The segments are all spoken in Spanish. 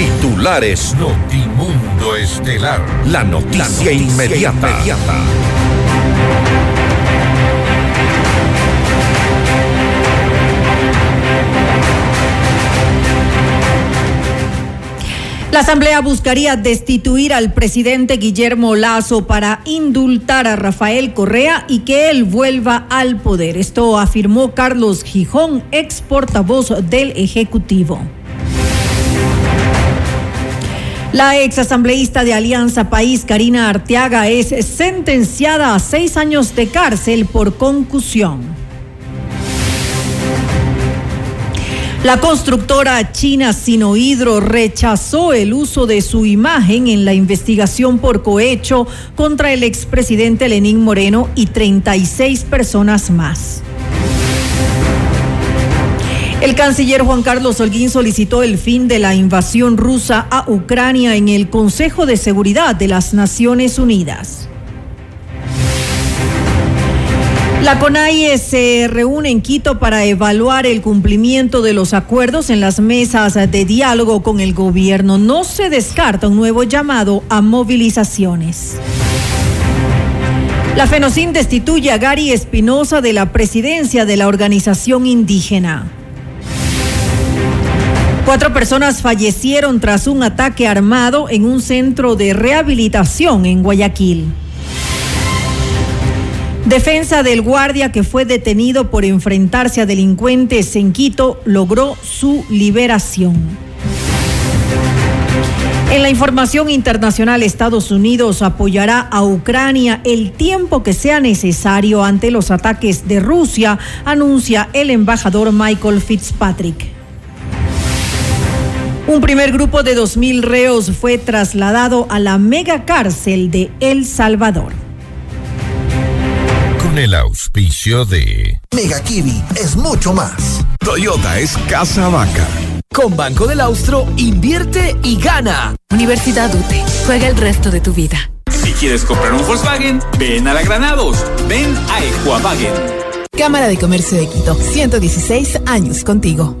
Titulares Notimundo Estelar. La noticia, inmediata. La Asamblea buscaría destituir al presidente Guillermo Lazo para indultar a Rafael Correa y que él vuelva al poder. Esto afirmó Carlos Gijón, ex portavoz del Ejecutivo. La ex asambleísta de Alianza País, Karina Arteaga, es sentenciada a seis años de cárcel por concusión. La constructora china Sinohidro rechazó el uso de su imagen en la investigación por cohecho contra el expresidente Lenín Moreno y 36 personas más. El canciller Juan Carlos Holguín solicitó el fin de la invasión rusa a Ucrania en el Consejo de Seguridad de las Naciones Unidas. La CONAIE se reúne en Quito para evaluar el cumplimiento de los acuerdos en las mesas de diálogo con el gobierno. No se descarta un nuevo llamado a movilizaciones. La FENOCIN destituye a Gary Espinosa de la presidencia de la organización indígena. Cuatro personas fallecieron tras un ataque armado en un centro de rehabilitación en Guayaquil. Defensa del guardia que fue detenido por enfrentarse a delincuentes en Quito logró su liberación. En la información internacional, Estados Unidos apoyará a Ucrania el tiempo que sea necesario ante los ataques de Rusia, anuncia el embajador Michael Fitzpatrick. Un primer grupo de 2.000 reos fue trasladado a la mega cárcel de El Salvador el auspicio de Mega Kiwi es mucho más. Toyota es casa vaca. Con Banco del Austro, invierte y gana. Universidad UTE, juega el resto de tu vida. Si quieres comprar un Volkswagen, ven a la Granados, ven a Equavagen. Cámara de Comercio de Quito, 116 años contigo.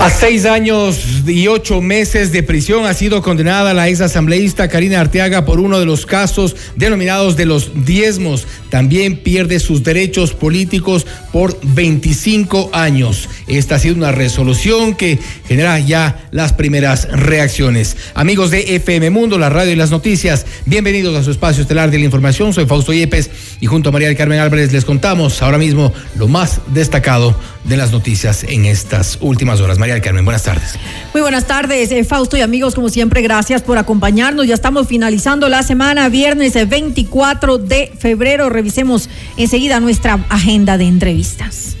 A seis años y ocho meses de prisión ha sido condenada la ex asambleísta Karina Arteaga por uno de los casos denominados de los diezmos. También pierde sus derechos políticos por 25 años. Esta ha sido una resolución que genera ya las primeras reacciones. Amigos de FM Mundo, la radio y las noticias, bienvenidos a su espacio estelar de la información. Soy Fausto Yepes y junto a María del Carmen Álvarez les contamos ahora mismo lo más destacado de las noticias en estas últimas horas. María del Carmen, buenas tardes. Muy buenas tardes, eh, Fausto y amigos, como siempre, gracias por acompañarnos. Ya estamos finalizando la semana, viernes 24 de febrero. Revisemos enseguida nuestra agenda de entrevistas.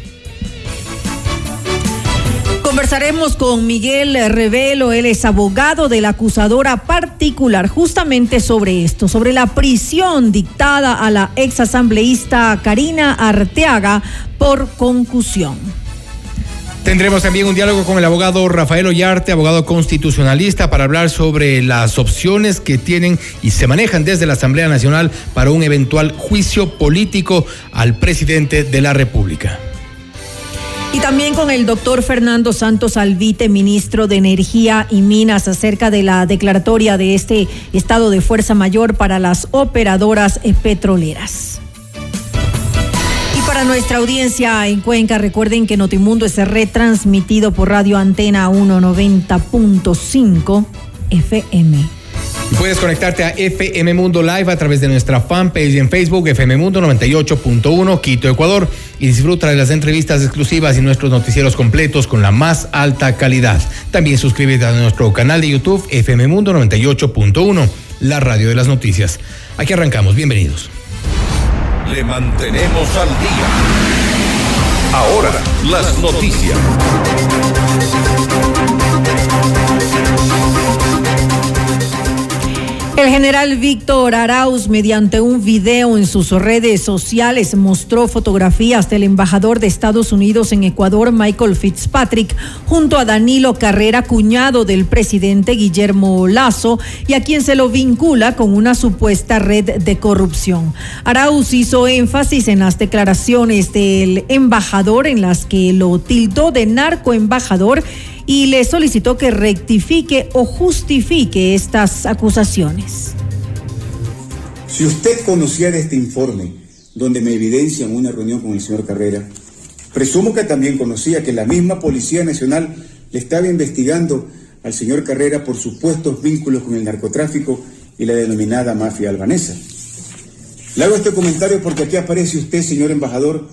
Conversaremos con Miguel Revelo, él es abogado de la acusadora particular, justamente sobre esto, sobre la prisión dictada a la ex asambleísta Karina Arteaga por concusión. Tendremos también un diálogo con el abogado Rafael Ollarte, abogado constitucionalista, para hablar sobre las opciones que tienen y se manejan desde la Asamblea Nacional para un eventual juicio político al presidente de la República. Y también con el doctor Fernando Santos Alvite, ministro de Energía y Minas, acerca de la declaratoria de este estado de fuerza mayor para las operadoras petroleras. Y para nuestra audiencia en Cuenca, recuerden que Notimundo es retransmitido por Radio Antena 190.5 FM. Puedes conectarte a FM Mundo Live a través de nuestra fanpage en Facebook, FM Mundo 98.1, Quito, Ecuador, y disfruta de las entrevistas exclusivas y nuestros noticieros completos con la más alta calidad. También suscríbete a nuestro canal de YouTube, FM Mundo 98.1, la radio de las noticias. Aquí arrancamos, bienvenidos. Le mantenemos al día. Ahora, las noticias. El general Víctor Arauz, mediante un video en sus redes sociales, mostró fotografías del embajador de Estados Unidos en Ecuador, Michael Fitzpatrick, junto a Danilo Carrera, cuñado del presidente Guillermo Lazo, y a quien se lo vincula con una supuesta red de corrupción. Arauz hizo énfasis en las declaraciones del embajador en las que lo tildó de narcoembajador y le solicitó que rectifique o justifique estas acusaciones. Si usted conocía de este informe, donde me evidencian una reunión con el señor Carrera, presumo que también conocía que la misma Policía Nacional le estaba investigando al señor Carrera por supuestos vínculos con el narcotráfico y la denominada mafia albanesa. Le hago este comentario porque aquí aparece usted, señor embajador,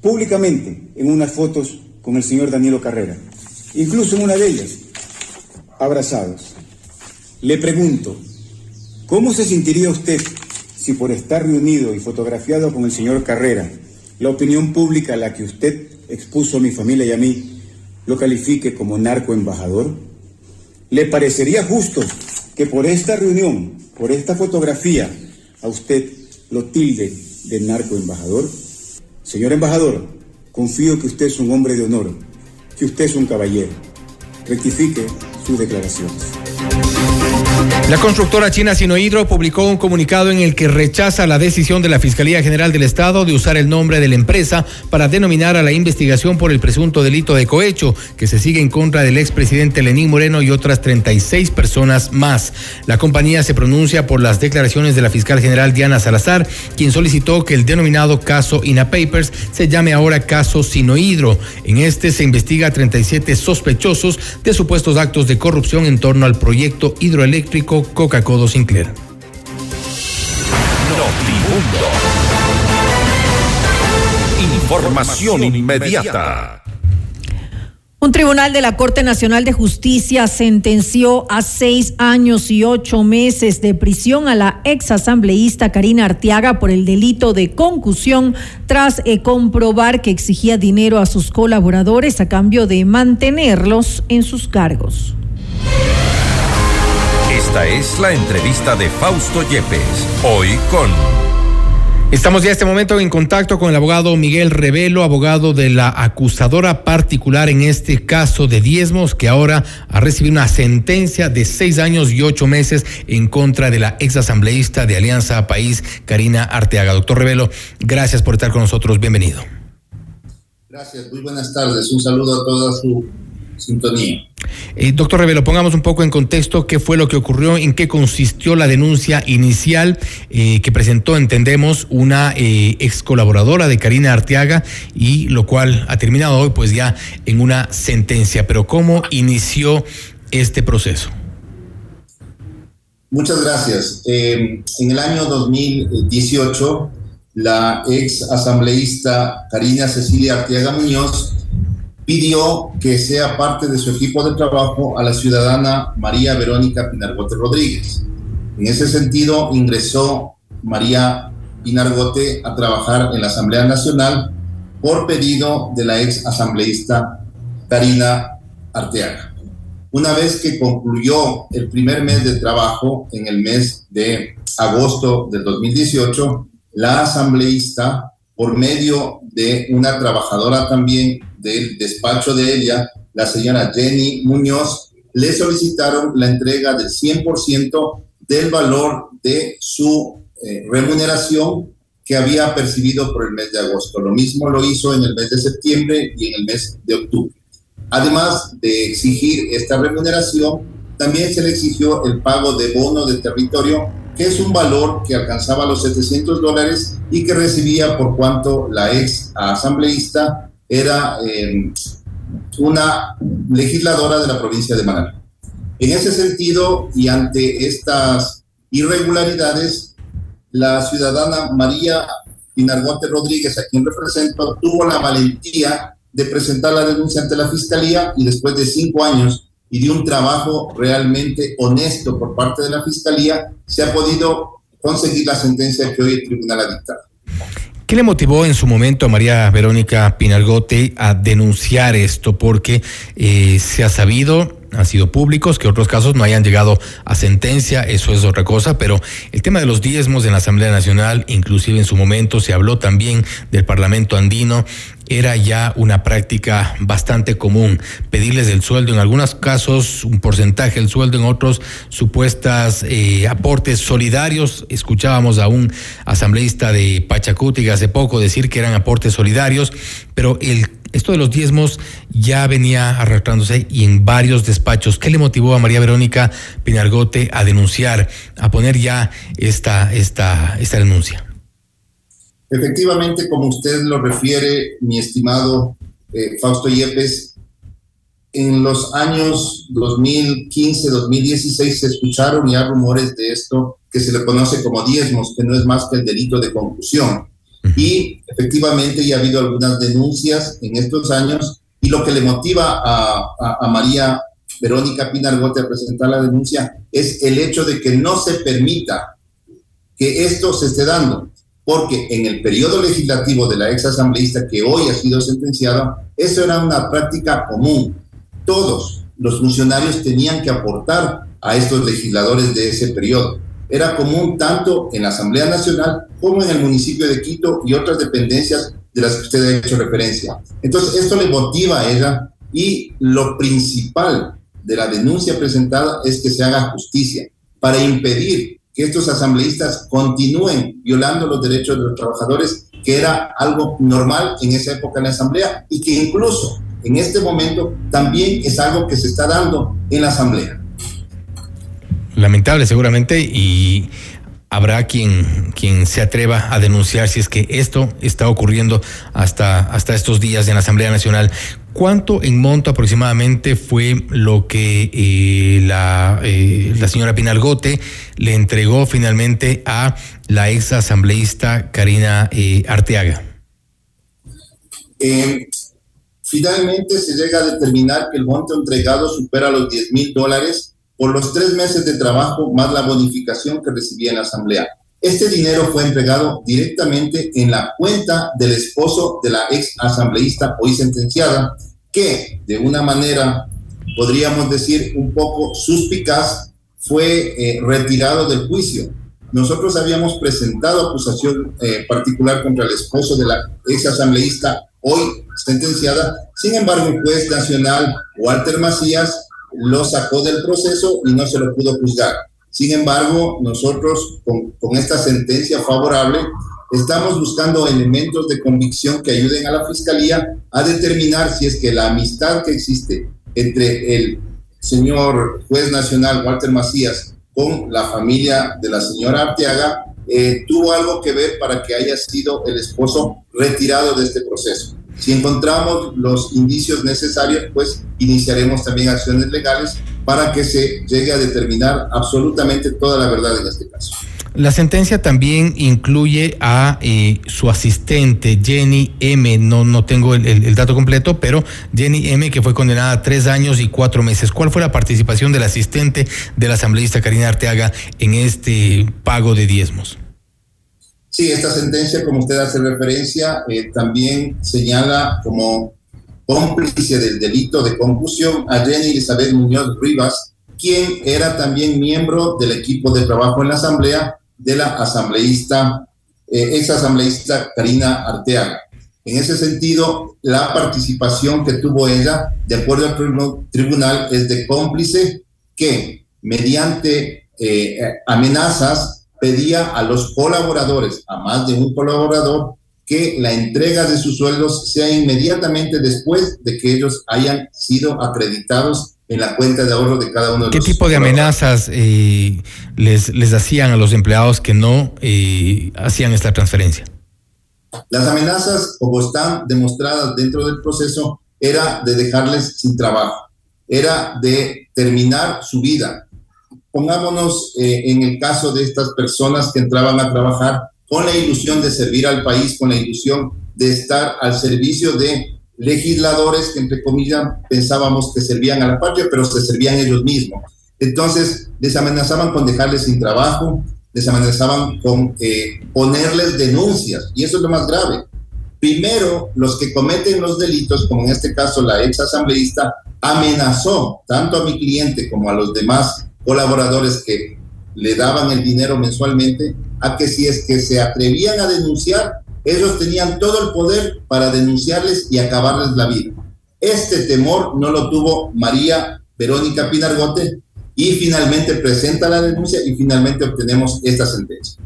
públicamente en unas fotos con el señor Danilo Carrera incluso en una de ellas, abrazados. Le pregunto, ¿cómo se sentiría usted si por estar reunido y fotografiado con el señor Carrera, la opinión pública a la que usted expuso a mi familia y a mí lo califique como narcoembajador? ¿Le parecería justo que por esta reunión, por esta fotografía, a usted lo tilde de narcoembajador? Señor embajador, confío que usted es un hombre de honor que usted es un caballero. Rectifique sus declaraciones. La constructora china Sinohidro publicó un comunicado en el que rechaza la decisión de la Fiscalía General del Estado de usar el nombre de la empresa para denominar a la investigación por el presunto delito de cohecho que se sigue en contra del expresidente Lenín Moreno y otras 36 personas más. La compañía se pronuncia por las declaraciones de la fiscal general Diana Salazar, quien solicitó que el denominado caso INA Papers se llame ahora caso Sinohidro. En este se investiga a 37 sospechosos de supuestos actos de corrupción en torno al proyecto hidroeléctrico Coca-Cola Sinclair. Notimundo. Información inmediata. Un tribunal de la Corte Nacional de Justicia sentenció a seis años y ocho meses de prisión a la ex asambleísta Karina Arteaga por el delito de concusión tras eh, comprobar que exigía dinero a sus colaboradores a cambio de mantenerlos en sus cargos. Esta es la entrevista de Fausto Yepes, hoy con... Estamos ya en este momento en contacto con el abogado Miguel Revelo, abogado de la acusadora particular en este caso de diezmos, que ahora ha recibido una sentencia de seis años y ocho meses en contra de la ex asambleísta de Alianza País, Karina Arteaga. Doctor Revelo, gracias por estar con nosotros. Bienvenido. Gracias, muy buenas tardes. Un saludo a toda su sintonía. Eh, doctor Revelo, pongamos un poco en contexto qué fue lo que ocurrió, en qué consistió la denuncia inicial eh, que presentó, entendemos, una eh, ex colaboradora de Karina Arteaga y lo cual ha terminado hoy pues ya en una sentencia. Pero ¿cómo inició este proceso? Muchas gracias. en el año 2018, la ex asambleísta Karina Cecilia Arteaga Muñoz pidió que sea parte de su equipo de trabajo a la ciudadana María Verónica Pinargote Rodríguez. En ese sentido, ingresó María Pinargote a trabajar en la Asamblea Nacional por pedido de la ex asambleísta Karina Arteaga. Una vez que concluyó el primer mes de trabajo, en el mes de agosto del 2018, la asambleísta, por medio de una trabajadora también del despacho de ella, la señora Jenny Muñoz, le solicitaron la entrega del 100% del valor de su eh, remuneración que había percibido por el mes de agosto. Lo mismo lo hizo en el mes de septiembre y en el mes de octubre. Además de exigir esta remuneración, también se le exigió el pago de bono de territorio, que es un valor que alcanzaba los 700 dólares y que recibía por cuanto la ex asambleísta era eh, una legisladora de la provincia de Manabí. En ese sentido, y ante estas irregularidades, la ciudadana María Pinargote Rodríguez, a quien represento, tuvo la valentía de presentar la denuncia ante la Fiscalía y después de cinco años y de un trabajo realmente honesto por parte de la Fiscalía, se ha podido conseguir la sentencia que hoy el tribunal ha dictado. ¿Qué le motivó en su momento a María Verónica Pinargote a denunciar esto? Porque eh, se ha sabido han sido públicos, que otros casos no hayan llegado a sentencia, eso es otra cosa, pero el tema de los diezmos en la Asamblea Nacional, inclusive en su momento se habló también del Parlamento andino, era ya una práctica bastante común, pedirles el sueldo, en algunos casos un porcentaje del sueldo, en otros supuestas eh, aportes solidarios. Escuchábamos a un asambleísta de Pachacuti hace poco decir que eran aportes solidarios, pero el esto de los diezmos ya venía arrastrándose y en varios despachos. ¿Qué le motivó a María Verónica Pinargote a denunciar, a poner ya esta, esta, esta denuncia? Efectivamente, como usted lo refiere, mi estimado eh, Fausto Yepes, en los años 2015, 2016 se escucharon ya rumores de esto que se le conoce como diezmos, que no es más que el delito de confusión. Y efectivamente ya ha habido algunas denuncias en estos años y lo que le motiva a, a, María Verónica Pinargote a presentar la denuncia es el hecho de que no se permita que esto se esté dando, porque en el periodo legislativo de la ex asambleísta que hoy ha sido sentenciada, eso era una práctica común. Todos los funcionarios tenían que aportar a estos legisladores de ese periodo era común tanto en la Asamblea Nacional como en el municipio de Quito y otras dependencias de las que usted ha hecho referencia. Entonces, esto le motiva a ella y lo principal de la denuncia presentada es que se haga justicia para impedir que estos asambleístas continúen violando los derechos de los trabajadores, que era algo normal en esa época en la Asamblea y que incluso en este momento también es algo que se está dando en la Asamblea lamentable seguramente y habrá quien, quien se atreva a denunciar si es que esto está ocurriendo hasta, hasta estos días en la Asamblea Nacional. ¿Cuánto en monto aproximadamente fue lo que eh, la, eh, la señora Pinalgote le entregó finalmente a la ex asambleísta Karina eh, Arteaga? finalmente se llega a determinar que el monto entregado supera los 10 mil dólares por los tres meses de trabajo más la bonificación que recibía en la asamblea. Este dinero fue entregado directamente en la cuenta del esposo de la ex asambleísta hoy sentenciada, que de una manera, podríamos decir, un poco suspicaz, fue eh, retirado del juicio. Nosotros habíamos presentado acusación eh, particular contra el esposo de la ex asambleísta hoy sentenciada. Sin embargo, el juez nacional Walter Macías lo sacó del proceso y no se lo pudo juzgar. Sin embargo, nosotros con, con, esta sentencia favorable estamos buscando elementos de convicción que ayuden a la Fiscalía a determinar si es que la amistad que existe entre el señor juez nacional Walter Macías con la familia de la señora Arteaga eh, tuvo algo que ver para que haya sido el esposo retirado de este proceso. Si encontramos los indicios necesarios, pues iniciaremos también acciones legales para que se llegue a determinar absolutamente toda la verdad en este caso. La sentencia también incluye a eh, su asistente, Jenny M. No, no tengo el, el, dato completo, pero Jenny M., que fue condenada a tres años y cuatro meses. ¿Cuál fue la participación del asistente del asambleísta Karina Arteaga en este pago de diezmos? Sí, esta sentencia, como usted hace referencia, eh, también señala como cómplice del delito de confusión a Jenny Elizabeth Muñoz Rivas, quien era también miembro del equipo de trabajo en la Asamblea de la asambleísta, eh, ex asambleísta Karina Arteaga. En ese sentido, la participación que tuvo ella, de acuerdo al tribunal, es de cómplice que mediante eh, amenazas pedía a los colaboradores, a más de un colaborador, que la entrega de sus sueldos sea inmediatamente después de que ellos hayan sido acreditados en la cuenta de ahorro de cada uno de ¿Qué tipo de amenazas eh, les, les hacían a los empleados que no eh, hacían esta transferencia? Las amenazas, como están demostradas dentro del proceso, era de dejarles sin trabajo. era de terminar su vida. Pongámonos eh, en el caso de estas personas que entraban a trabajar con la ilusión de servir al país, con la ilusión de estar al servicio de legisladores que, entre comillas, pensábamos que servían a la patria, pero se servían ellos mismos. Entonces, les amenazaban con dejarles sin trabajo, les amenazaban con eh, ponerles denuncias, y eso es lo más grave. Primero, los que cometen los delitos, como en este caso la ex asambleísta, amenazó tanto a mi cliente como a los demás colaboradores que le daban el dinero mensualmente, a que si es que se atrevían a denunciar, ellos tenían todo el poder para denunciarles y acabarles la vida. Este temor no lo tuvo María Verónica Pinargote y finalmente presenta la denuncia y finalmente obtenemos esta sentencia.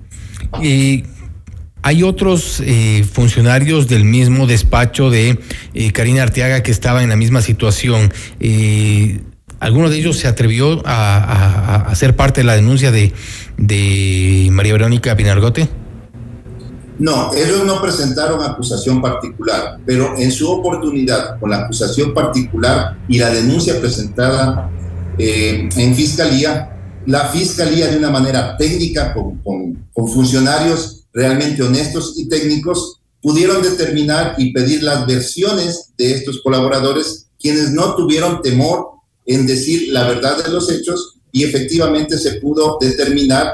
Hay otros eh, funcionarios del mismo despacho de eh, Karina Arteaga que estaba en la misma situación. Eh, ¿Alguno de ellos se atrevió a, a, ser parte de la denuncia de, de María Verónica Pinargote? No, ellos no presentaron acusación particular, pero en su oportunidad, con la acusación particular y la denuncia presentada eh, en fiscalía, la fiscalía de una manera técnica, con, con funcionarios realmente honestos y técnicos, pudieron determinar y pedir las versiones de estos colaboradores, quienes no tuvieron temor en decir la verdad de los hechos y efectivamente se pudo determinar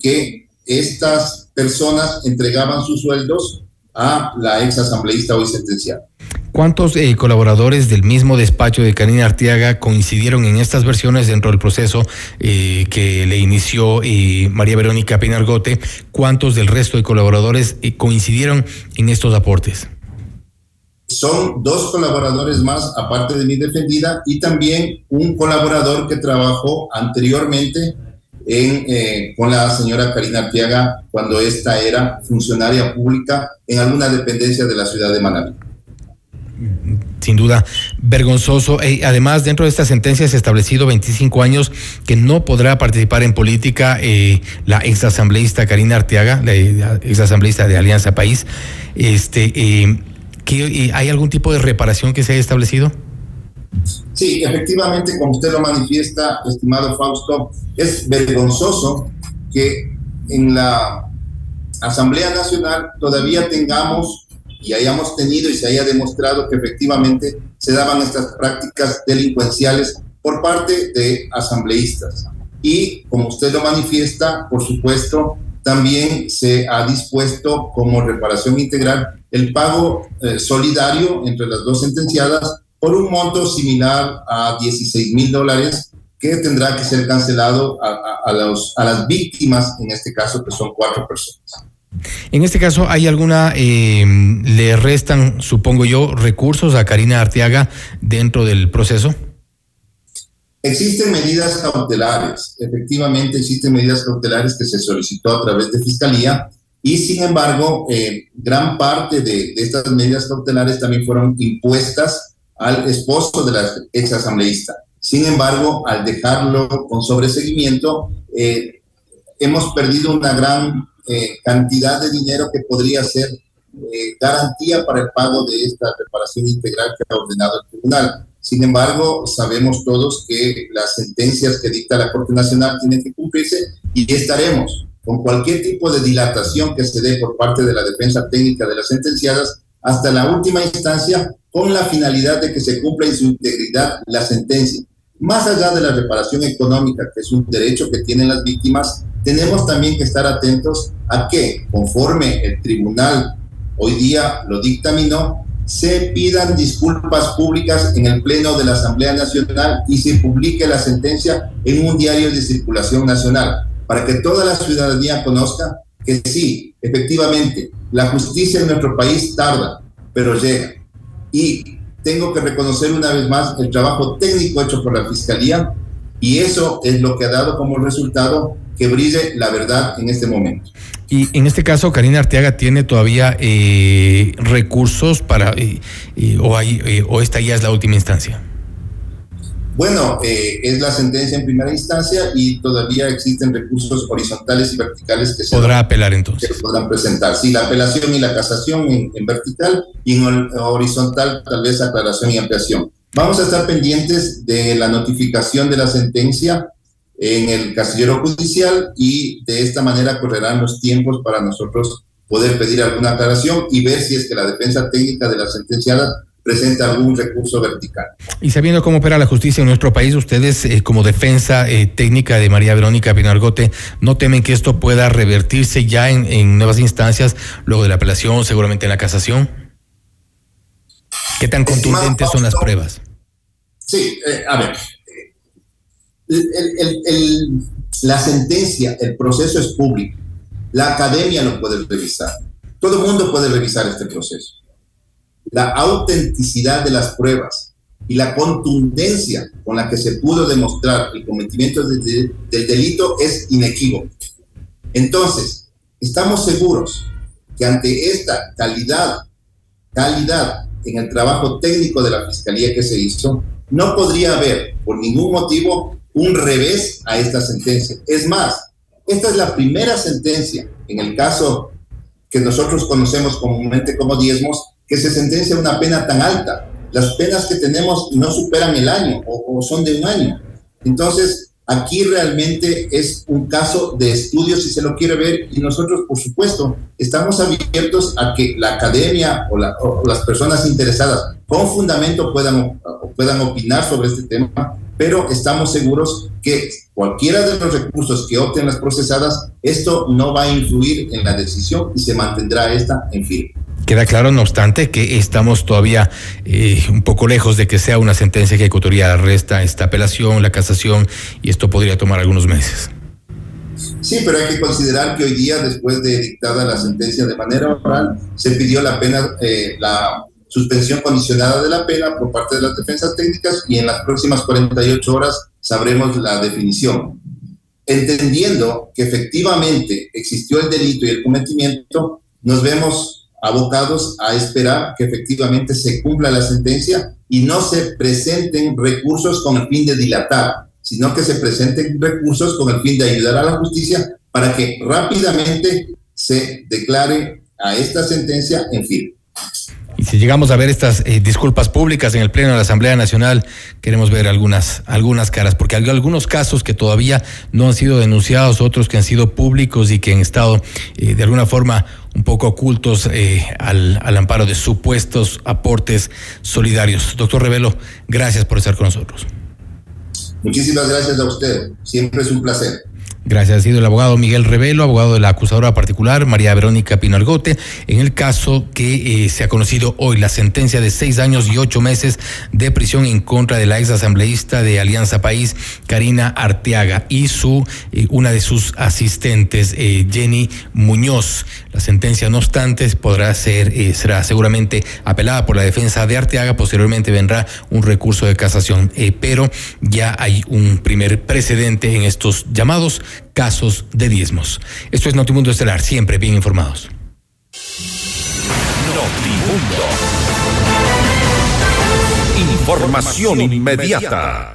que estas personas entregaban sus sueldos a la ex asambleísta hoy sentenciada. ¿Cuántos eh, colaboradores del mismo despacho de Karina Arteaga coincidieron en estas versiones dentro del proceso eh, que le inició eh, María Verónica Pinargote? ¿Cuántos del resto de colaboradores coincidieron en estos aportes? Son dos colaboradores más, aparte de mi defendida, y también un colaborador que trabajó anteriormente en, con la señora Karina Arteaga cuando ésta era funcionaria pública en alguna dependencia de la ciudad de Manaví sin duda vergonzoso. Además, dentro de esta sentencia se ha establecido 25 años que no podrá participar en política eh, la exasambleísta Karina Arteaga, la, exasambleísta de Alianza País. Este, eh, eh, ¿Hay algún tipo de reparación que se haya establecido? Sí, efectivamente, como usted lo manifiesta, estimado Fausto, es vergonzoso que en la Asamblea Nacional todavía tengamos y hayamos tenido y se haya demostrado que efectivamente se daban estas prácticas delincuenciales por parte de asambleístas. Y como usted lo manifiesta, por supuesto, también se ha dispuesto como reparación integral el pago eh, solidario entre las dos sentenciadas por un monto similar a 16 mil dólares que tendrá que ser cancelado a, a, los, a las víctimas, en este caso que son cuatro personas. En este caso, ¿hay alguna, eh, le restan, supongo yo, recursos a Karina Arteaga dentro del proceso? Existen medidas cautelares, efectivamente existen medidas cautelares que se solicitó a través de Fiscalía y sin embargo, eh, gran parte de, estas medidas cautelares también fueron impuestas al esposo de la ex asambleísta. Sin embargo, al dejarlo con sobreseguimiento, eh, hemos perdido una gran eh, cantidad de dinero que podría ser eh, garantía para el pago de esta reparación integral que ha ordenado el tribunal. Sin embargo, sabemos todos que las sentencias que dicta la Corte Nacional tienen que cumplirse y estaremos con cualquier tipo de dilatación que se dé por parte de la defensa técnica de las sentenciadas hasta la última instancia con la finalidad de que se cumpla en su integridad la sentencia. Más allá de la reparación económica, que es un derecho que tienen las víctimas, tenemos también que estar atentos a que, conforme el tribunal hoy día lo dictaminó, se pidan disculpas públicas en el Pleno de la Asamblea Nacional y se publique la sentencia en un diario de circulación nacional, para que toda la ciudadanía conozca que sí, efectivamente, la justicia en nuestro país tarda, pero llega. Y tengo que reconocer una vez más el trabajo técnico hecho por la Fiscalía y eso es lo que ha dado como resultado que brille la verdad en este momento. Y en este caso, Karina Arteaga tiene todavía eh, recursos para, eh, eh, o, esta ya es la última instancia. Bueno, es la sentencia en primera instancia y todavía existen recursos horizontales y verticales que se podrá apelar entonces. podrán presentar. Sí, la apelación y la casación en, en vertical y en horizontal tal vez aclaración y ampliación. Vamos a estar pendientes de la notificación de la sentencia en el casillero judicial y de esta manera correrán los tiempos para nosotros poder pedir alguna aclaración y ver si es que la defensa técnica de la sentenciada presenta algún recurso vertical. Y sabiendo cómo opera la justicia en nuestro país, ustedes eh, como defensa eh, técnica de María Verónica Pinargote, ¿no temen que esto pueda revertirse ya en, nuevas instancias, luego de la apelación, seguramente en la casación? ¿Qué tan contundentes son las pruebas? Sí, eh, a ver, la sentencia, el proceso es público. La academia lo puede revisar. Todo el mundo puede revisar este proceso. La autenticidad de las pruebas y la contundencia con la que se pudo demostrar el cometimiento del delito es inequívoco. Entonces, estamos seguros que ante esta calidad, calidad en el trabajo técnico de la Fiscalía que se hizo, no podría haber por ningún motivo un revés a esta sentencia. Es más, esta es la primera sentencia en el caso que nosotros conocemos comúnmente como diezmos, que se sentencia una pena tan alta. Las penas que tenemos no superan el año o, o son de un año. Entonces, Aquí realmente es un caso de estudio si se lo quiere ver y nosotros, por supuesto, estamos abiertos a que la academia o, las personas interesadas con fundamento puedan, puedan opinar sobre este tema, pero estamos seguros que cualquiera de los recursos que opten las procesadas, esto no va a influir en la decisión y se mantendrá esta en firme. Queda claro, no obstante, que estamos todavía eh, un poco lejos de que sea una sentencia ejecutoria resta esta apelación, la casación, y esto podría tomar algunos meses. Sí, pero hay que considerar que hoy día, después de dictada la sentencia de manera oral, se pidió la pena, eh, la suspensión condicionada de la pena por parte de las defensas técnicas y en las próximas 48 horas sabremos la definición. Entendiendo que efectivamente existió el delito y el cometimiento, nos vemos abocados a esperar que efectivamente se cumpla la sentencia y no se presenten recursos con el fin de dilatar, sino que se presenten recursos con el fin de ayudar a la justicia para que rápidamente se declare a esta sentencia en firme. Y si llegamos a ver estas eh, disculpas públicas en el Pleno de la Asamblea Nacional, queremos ver algunas, algunas caras, porque hay algunos casos que todavía no han sido denunciados, otros que han sido públicos y que han estado eh, de alguna forma un poco ocultos eh, al, al, amparo de supuestos aportes solidarios. Doctor Revelo, gracias por estar con nosotros. Muchísimas gracias a usted. Siempre es un placer. Gracias. Ha sido el abogado Miguel Revelo, abogado de la acusadora particular María Verónica Pinalgote, en el caso que eh, se ha conocido hoy la sentencia de seis años y ocho meses de prisión en contra de la ex asambleísta de Alianza País, Karina Arteaga, y su eh, una de sus asistentes, eh, Jenny Muñoz. La sentencia, no obstante, podrá ser, será seguramente apelada por la defensa de Arteaga. Posteriormente vendrá un recurso de casación, pero ya hay un primer precedente en estos llamados casos de diezmos. Esto es Notimundo Estelar, siempre bien informados. Notimundo. Información inmediata.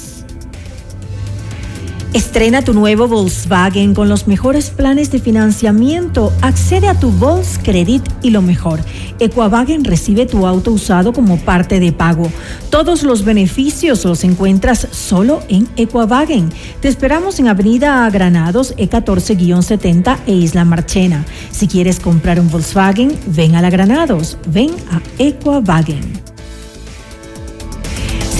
Estrena tu nuevo Volkswagen con los mejores planes de financiamiento. Accede a tu Volkscredit y lo mejor. Equavagen recibe tu auto usado como parte de pago. Todos los beneficios los encuentras solo en Equavagen. Te esperamos en Avenida Granados E14-70 e Isla Marchena. Si quieres comprar un Volkswagen, ven a la Granados. Ven a Equavagen.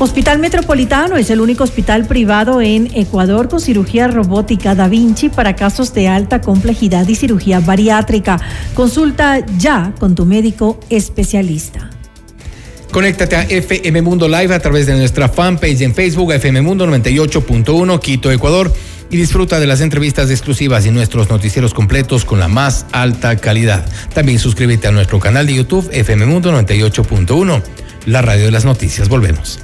Hospital Metropolitano es el único hospital privado en Ecuador con cirugía robótica Da Vinci para casos de alta complejidad y cirugía bariátrica. Consulta ya con tu médico especialista. Conéctate a FM Mundo Live a través de nuestra fanpage en Facebook, FM Mundo 98.1, Quito, Ecuador, y disfruta de las entrevistas exclusivas y nuestros noticieros completos con la más alta calidad. También suscríbete a nuestro canal de YouTube, FM Mundo 98.1, la radio de las noticias. Volvemos.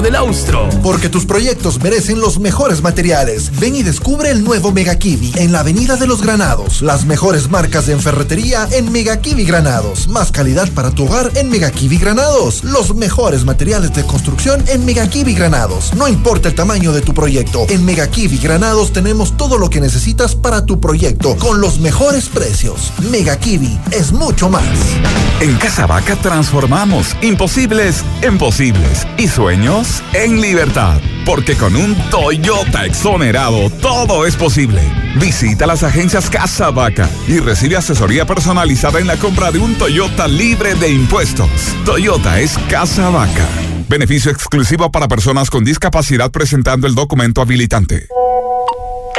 del Austro. Porque tus proyectos merecen los mejores materiales. Ven y descubre el nuevo Mega Kiwi en la Avenida de los Granados. Las mejores marcas de ferretería en Mega Kiwi Granados. Más calidad para tu hogar en Mega Kiwi Granados. Los mejores materiales de construcción en Mega Kiwi Granados. No importa el tamaño de tu proyecto. En Mega Kiwi Granados tenemos todo lo que necesitas para tu proyecto con los mejores precios. Mega Kiwi es mucho más. En Casa Vaca transformamos imposibles en posibles y sueños en libertad. Porque con un Toyota exonerado todo es posible. Visita las agencias Casa Vaca y recibe asesoría personalizada en la compra de un Toyota libre de impuestos. Toyota es Casa Vaca. Beneficio exclusivo para personas con discapacidad presentando el documento habilitante.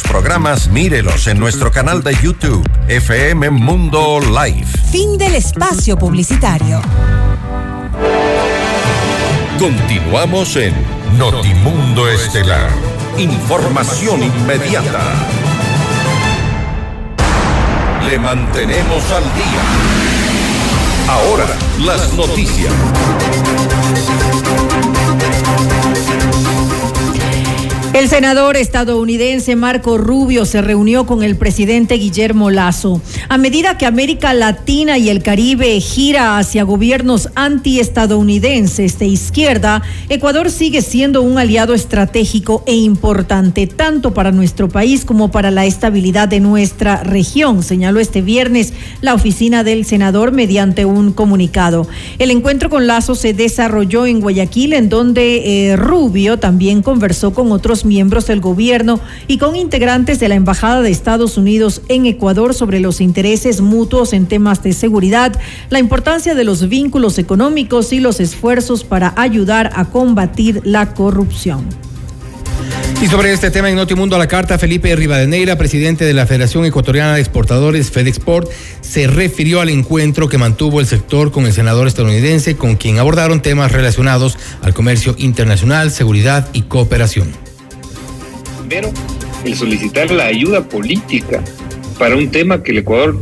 programas mírelos en nuestro canal de YouTube, FM Mundo Live. Fin del espacio publicitario. Continuamos en Notimundo Estelar. Información inmediata. Le mantenemos al día. Ahora, las noticias. El senador estadounidense Marco Rubio se reunió con el presidente Guillermo Lazo. A medida que América Latina y el Caribe gira hacia gobiernos antiestadounidenses de izquierda, Ecuador sigue siendo un aliado estratégico e importante tanto para nuestro país como para la estabilidad de nuestra región, señaló este viernes la oficina del senador mediante un comunicado. El encuentro con Lazo se desarrolló en Guayaquil, en donde eh, Rubio también conversó con otros miembros del gobierno y con integrantes de la Embajada de Estados Unidos en Ecuador sobre los intereses mutuos en temas de seguridad, la importancia de los vínculos económicos y los esfuerzos para ayudar a combatir la corrupción. Y sobre este tema en Notimundo a la carta, Felipe Rivadeneira, presidente de la Federación Ecuatoriana de Exportadores FedExport, se refirió al encuentro que mantuvo el sector con el senador estadounidense, con quien abordaron temas relacionados al comercio internacional, seguridad y cooperación. Primero, el solicitar la ayuda política para un tema que el Ecuador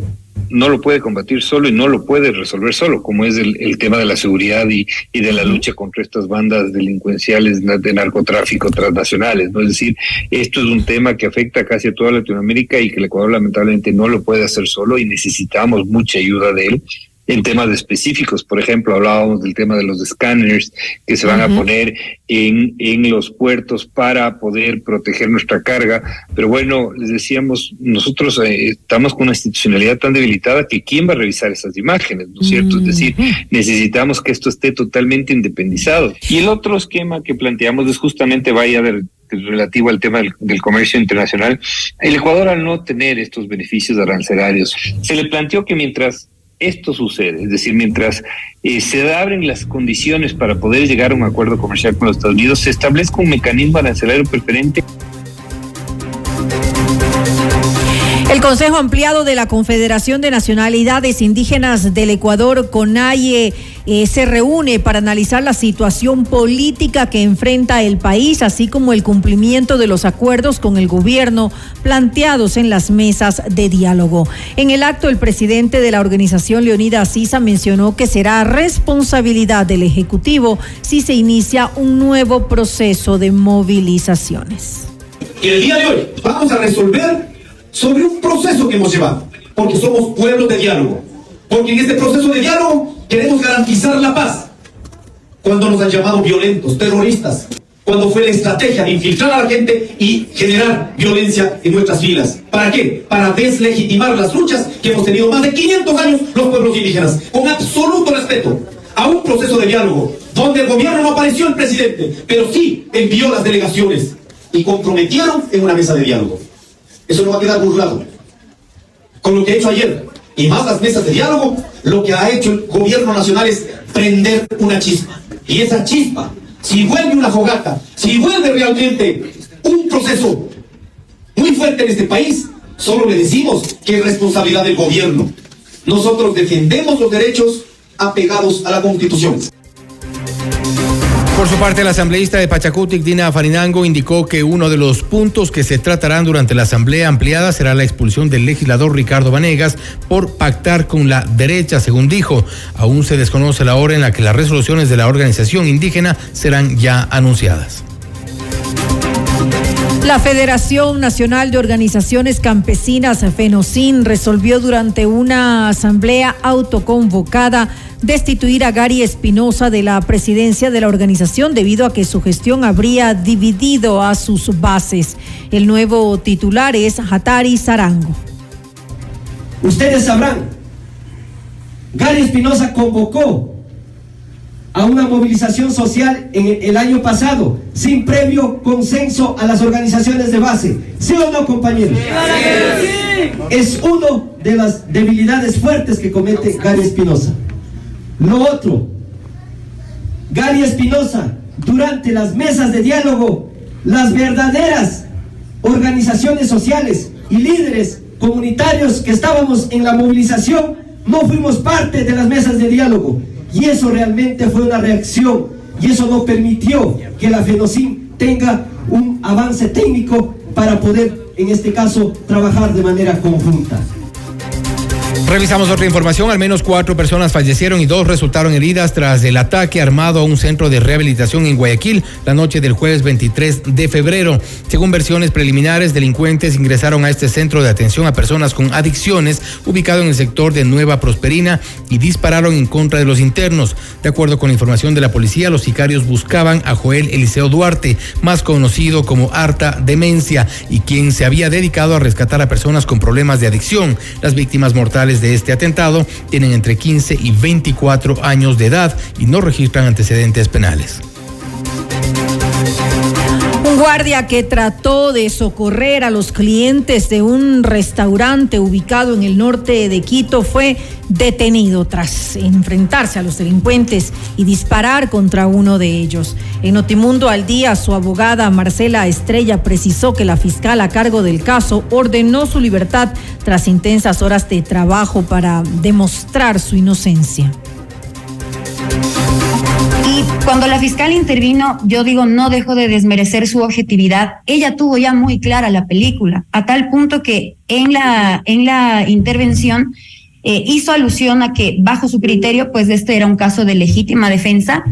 no lo puede combatir solo y no lo puede resolver solo, como es el, el tema de la seguridad y, y, de la lucha contra estas bandas delincuenciales de narcotráfico transnacionales. ¿no? Es decir, esto es un tema que afecta casi a toda Latinoamérica y que el Ecuador lamentablemente no lo puede hacer solo y necesitamos mucha ayuda de él. En temas específicos. Por ejemplo, hablábamos del tema de los escáneres que se van a poner en, en los puertos para poder proteger nuestra carga. Pero bueno, les decíamos, nosotros eh, estamos con una institucionalidad tan debilitada que ¿quién va a revisar esas imágenes? ¿No es cierto? Es decir, necesitamos que esto esté totalmente independizado. Y el otro esquema que planteamos es justamente vaya del relativo al tema del, comercio internacional, el Ecuador al no tener estos beneficios arancelarios, se le planteó que mientras esto sucede, es decir, mientras eh, se abren las condiciones para poder llegar a un acuerdo comercial con los Estados Unidos, se establezca un mecanismo arancelario preferente El Consejo Ampliado de la Confederación de Nacionalidades Indígenas del Ecuador, CONAIE, eh, se reúne para analizar la situación política que enfrenta el país, así como el cumplimiento de los acuerdos con el gobierno planteados en las mesas de diálogo. En el acto, el presidente de la organización, Leonidas Sisa, mencionó que será responsabilidad del Ejecutivo si se inicia un nuevo proceso de movilizaciones. el día de hoy vamos a resolver sobre un proceso que hemos llevado, porque somos pueblos de diálogo, porque en este proceso de diálogo queremos garantizar la paz. Cuando nos han llamado violentos, terroristas, cuando fue la estrategia de infiltrar a la gente y generar violencia en nuestras filas. ¿Para qué? Para deslegitimar las luchas que hemos tenido más de 500 años los pueblos indígenas, con absoluto respeto a un proceso de diálogo, donde el gobierno no apareció el presidente, pero sí envió las delegaciones y comprometieron en una mesa de diálogo. Eso no va a quedar burlado. Con lo que ha hecho ayer y más las mesas de diálogo, lo que ha hecho el gobierno nacional es prender una chispa. Y esa chispa, si vuelve una fogata, si vuelve realmente un proceso muy fuerte en este país, solo le decimos que es responsabilidad del gobierno. Nosotros defendemos los derechos apegados a la Constitución. Por su parte, la asambleísta de Pachacutic, Dina Farinango, indicó que uno de los puntos que se tratarán durante la asamblea ampliada será la expulsión del legislador Ricardo Vanegas por pactar con la derecha, según dijo. Aún se desconoce la hora en la que las resoluciones de la organización indígena serán ya anunciadas. La Federación Nacional de Organizaciones Campesinas, FENOCIN, resolvió durante una asamblea autoconvocada destituir a Gary Espinosa de la presidencia de la organización debido a que su gestión habría dividido a sus bases. El nuevo titular es Hatari Sarango. Ustedes sabrán, Gary Espinosa convocó a una movilización social en el año pasado, sin previo consenso a las organizaciones de base. ¿Sí o no, compañeros? Es una de las debilidades fuertes que comete Gary Espinosa. Lo otro, Gary Espinosa, durante las mesas de diálogo, las verdaderas organizaciones sociales y líderes comunitarios que estábamos en la movilización, no fuimos parte de las mesas de diálogo. Y eso realmente fue una reacción y eso no permitió que la FENOCIN tenga un avance técnico para poder, en este caso, trabajar de manera conjunta. Revisamos otra información. Al menos cuatro personas fallecieron y dos resultaron heridas tras el ataque armado a un centro de rehabilitación en Guayaquil la noche del jueves 23 de febrero. Según versiones preliminares, delincuentes ingresaron a este centro de atención a personas con adicciones ubicado en el sector de Nueva Prosperina y dispararon en contra de los internos. De acuerdo con la información de la policía, los sicarios buscaban a Joel Eliseo Duarte, más conocido como Harta Demencia, y quien se había dedicado a rescatar a personas con problemas de adicción. Las víctimas mortales de este atentado tienen entre 15 y 24 años de edad y no registran antecedentes penales. Guardia que trató de socorrer a los clientes de un restaurante ubicado en el norte de Quito fue detenido tras enfrentarse a los delincuentes y disparar contra uno de ellos. En Notimundo al día, su abogada Marcela Estrella precisó que la fiscal a cargo del caso ordenó su libertad tras intensas horas de trabajo para demostrar su inocencia. Cuando la fiscal intervino, yo digo, no dejo de desmerecer su objetividad. Ella tuvo ya muy clara la película, a tal punto que en la, en la intervención eh, hizo alusión a que bajo su criterio, pues este era un caso de legítima defensa.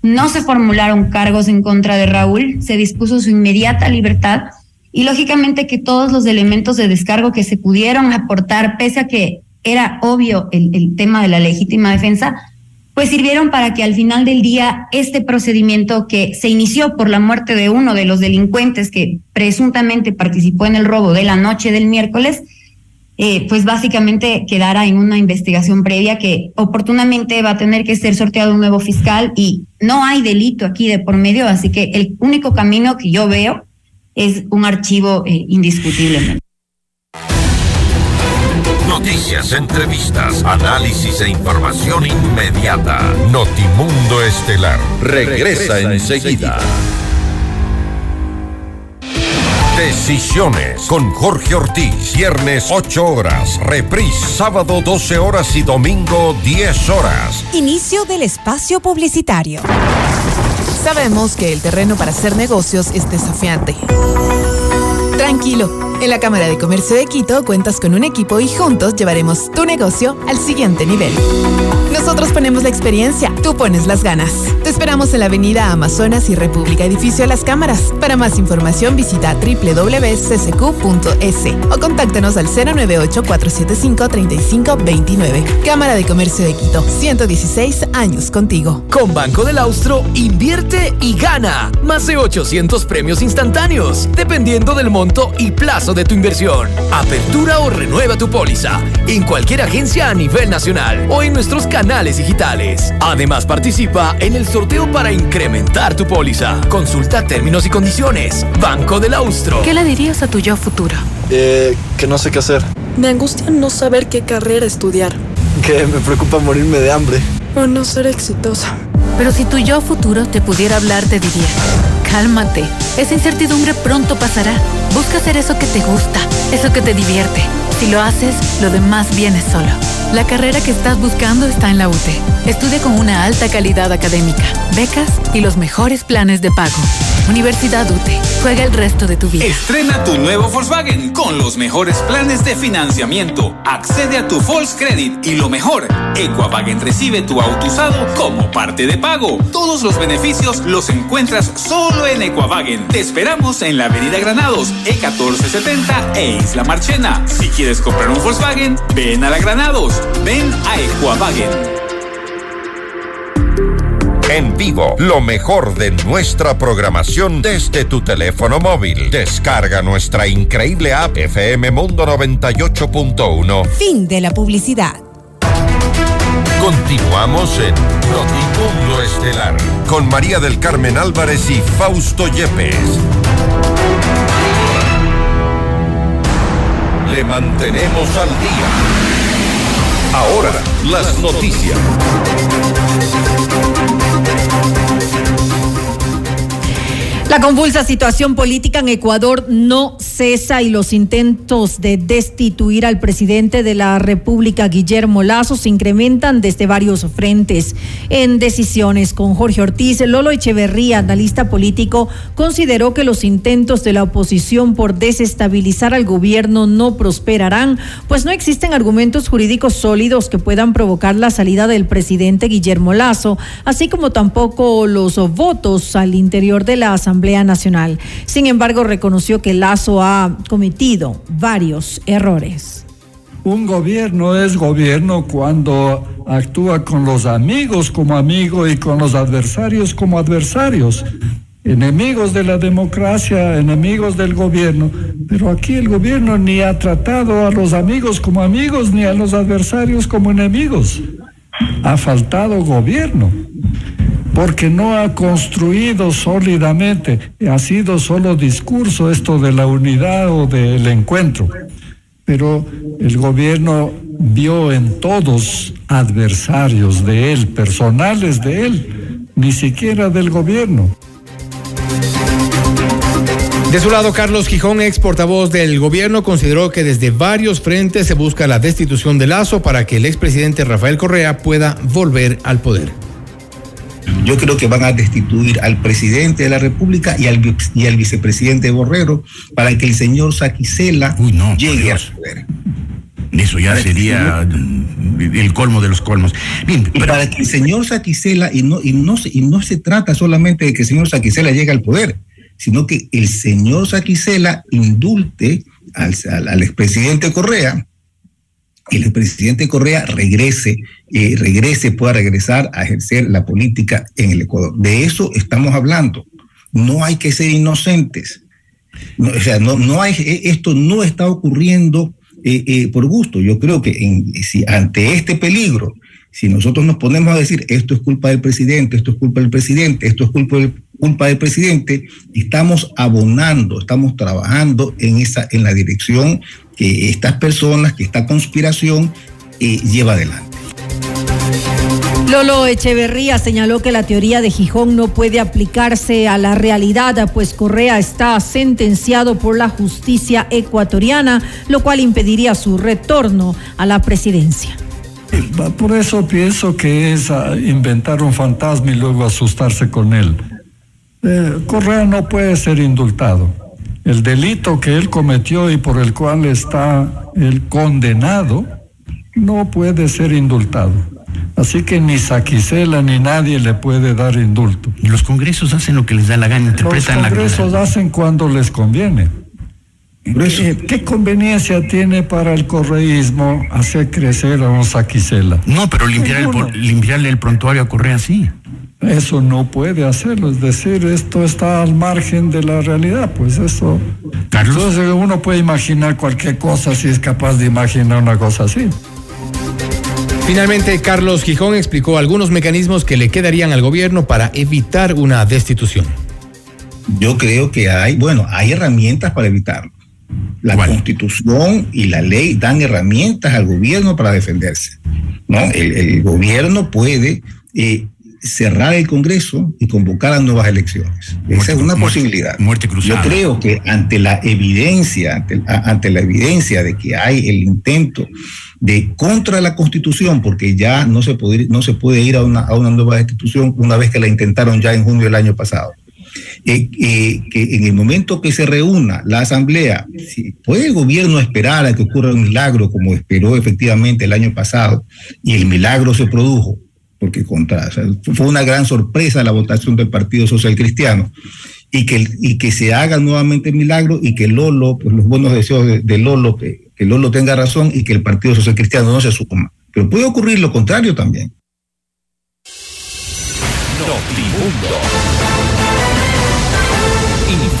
No se formularon cargos en contra de Raúl, se dispuso su inmediata libertad y lógicamente que todos los elementos de descargo que se pudieron aportar, pese a que era obvio el tema de la legítima defensa, pues sirvieron para que al final del día este procedimiento que se inició por la muerte de uno de los delincuentes que presuntamente participó en el robo de la noche del miércoles, eh, pues básicamente quedara en una investigación previa que oportunamente va a tener que ser sorteado un nuevo fiscal y no hay delito aquí de por medio, así que el único camino que yo veo es un archivo eh, indiscutiblemente. Noticias, entrevistas, análisis e información inmediata. Notimundo Estelar regresa, enseguida. Decisiones con Jorge Ortiz. Viernes 8 horas. Reprise sábado 12 horas y domingo 10 horas. Inicio del espacio publicitario. Sabemos que el terreno para hacer negocios es desafiante. Tranquilo. En la Cámara de Comercio de Quito cuentas con un equipo y juntos llevaremos tu negocio al siguiente nivel. Nosotros ponemos la experiencia, tú pones las ganas. Te esperamos en la Avenida Amazonas y República Edificio Las Cámaras. Para más información visita www.ccq.es o contáctanos al 098-475-3529. Cámara de Comercio de Quito, 116 años contigo. Con Banco del Austro, invierte y gana. Más de 800 premios instantáneos, dependiendo del monto y plazo de tu inversión. Apertura o renueva tu póliza en cualquier agencia a nivel nacional o en nuestros canales digitales. Además, participa en el sorteo para incrementar tu póliza. Consulta términos y condiciones. Banco del Austro. ¿Qué le dirías a tu yo futuro? Eh, que no sé qué hacer. Me angustia no saber qué carrera estudiar. Que me preocupa morirme de hambre. O no ser exitosa. Pero si tu yo futuro te pudiera hablar, te diría, cálmate, esa incertidumbre pronto pasará. Busca hacer eso que te gusta, eso que te divierte. Si lo haces, lo demás viene solo. La carrera que estás buscando está en la UTE. Estudia con una alta calidad académica, becas y los mejores planes de pago. Universidad UTE. Juega el resto de tu vida. Estrena tu nuevo Volkswagen con los mejores planes de financiamiento. Accede a tu Volks Credit y lo mejor, Equavagen recibe tu auto usado como parte de pago. Todos los beneficios los encuentras solo en Equavagen. Te esperamos en la Avenida Granados, E1470 e Isla Marchena. Si quieres comprar un Volkswagen, ven a la Granados. Ven a Equavagen. En vivo, lo mejor de nuestra programación desde tu teléfono móvil. Descarga nuestra increíble app FM Mundo 98.1. Fin de la publicidad. Continuamos en Notimundo Estelar con María del Carmen Álvarez y Fausto Yepes. Le mantenemos al día. Ahora, las noticias. La convulsa situación política en Ecuador no cesa y los intentos de destituir al presidente de la República, Guillermo Lazo, se incrementan desde varios frentes. En decisiones con Jorge Ortiz, Lolo Echeverría, analista político, consideró que los intentos de la oposición por desestabilizar al gobierno no prosperarán, pues no existen argumentos jurídicos sólidos que puedan provocar la salida del presidente Guillermo Lazo, así como tampoco los votos al interior de la Asamblea Nacional. Sin embargo, reconoció que Lazo ha cometido varios errores. Un gobierno es gobierno cuando actúa con los amigos como amigo y con los adversarios como adversarios. Enemigos de la democracia, enemigos del gobierno. Pero aquí el gobierno ni ha tratado a los amigos como amigos ni a los adversarios como enemigos. Ha faltado gobierno porque no ha construido sólidamente, ha sido solo discurso esto de la unidad o del encuentro. Pero el gobierno vio en todos adversarios de él, personales de él, ni siquiera del gobierno. De su lado, Carlos Gijón, ex portavoz del gobierno, consideró que desde varios frentes se busca la destitución de Lazo para que el expresidente Rafael Correa pueda volver al poder. Yo creo que van a destituir al presidente de la República y al, y al vicepresidente Borrero para que el señor Saquicela no, llegue Dios. al poder. Eso ya sería el colmo de los colmos. Bien, Y para que el señor Saquicela, y no, y, no, se- y no se trata solamente de que el señor Saquicela llegue al poder, sino que el señor Saquicela indulte al, al, al expresidente Correa el presidente Correa regrese, eh, regrese, pueda regresar a ejercer la política en el Ecuador. De eso estamos hablando. No hay que ser inocentes. No, o sea, no, no hay, eh, esto no está ocurriendo eh, eh, por gusto. Yo creo que en, si ante este peligro, si nosotros nos ponemos a decir esto es culpa del presidente, esto es culpa del presidente, esto es culpa del, culpa del presidente, estamos abonando, estamos trabajando en, esa, en la dirección que estas personas, que esta conspiración eh, lleva adelante. Lolo Echeverría señaló que la teoría de Gijón no puede aplicarse a la realidad, pues Correa está sentenciado por la justicia ecuatoriana, lo cual impediría su retorno a la presidencia. Por eso pienso que es ah, inventar un fantasma y luego asustarse con él. Eh, Correa no puede ser indultado. El delito que él cometió y por el cual está él condenado no puede ser indultado. Así que ni Saquicela ni nadie le puede dar indulto. Y los congresos hacen lo que les da la gana, interpretan los congresos hacen cuando les conviene. ¿Qué, ¿Qué, conveniencia tiene para el correísmo hacer crecer a un Saquicela? No, pero limpiar el, limpiarle el prontuario a Correa sí. Eso no puede hacerlo, es decir, esto está al margen de la realidad, pues eso. Carlos. Entonces uno puede imaginar cualquier cosa si es capaz de imaginar una cosa así. Finalmente, Carlos Gijón explicó algunos mecanismos que le quedarían al gobierno para evitar una destitución. Yo creo que hay, bueno, hay herramientas para evitarlo. La constitución y la ley dan herramientas al gobierno para defenderse. ¿no? El, el gobierno puede eh, cerrar el Congreso y convocar a nuevas elecciones. Muerte, Esa es una muerte, posibilidad. Muerte cruzada. Yo creo que ante la evidencia, ante, ante, la evidencia de que hay el intento de contra la Constitución, porque ya no se puede, no se puede ir a una, a una nueva institución una vez que la intentaron ya en junio del año pasado. Eh, eh, que en el momento que se reúna la asamblea, puede el gobierno esperar a que ocurra un milagro como esperó efectivamente el año pasado y el milagro se produjo, porque contra, fue una gran sorpresa la votación del Partido Social Cristiano, y que, y que se haga nuevamente el milagro y que Lolo, pues los buenos deseos de, Lolo, que, que, Lolo tenga razón y que el Partido Social Cristiano no se suma. Pero puede ocurrir lo contrario también. Notimundo.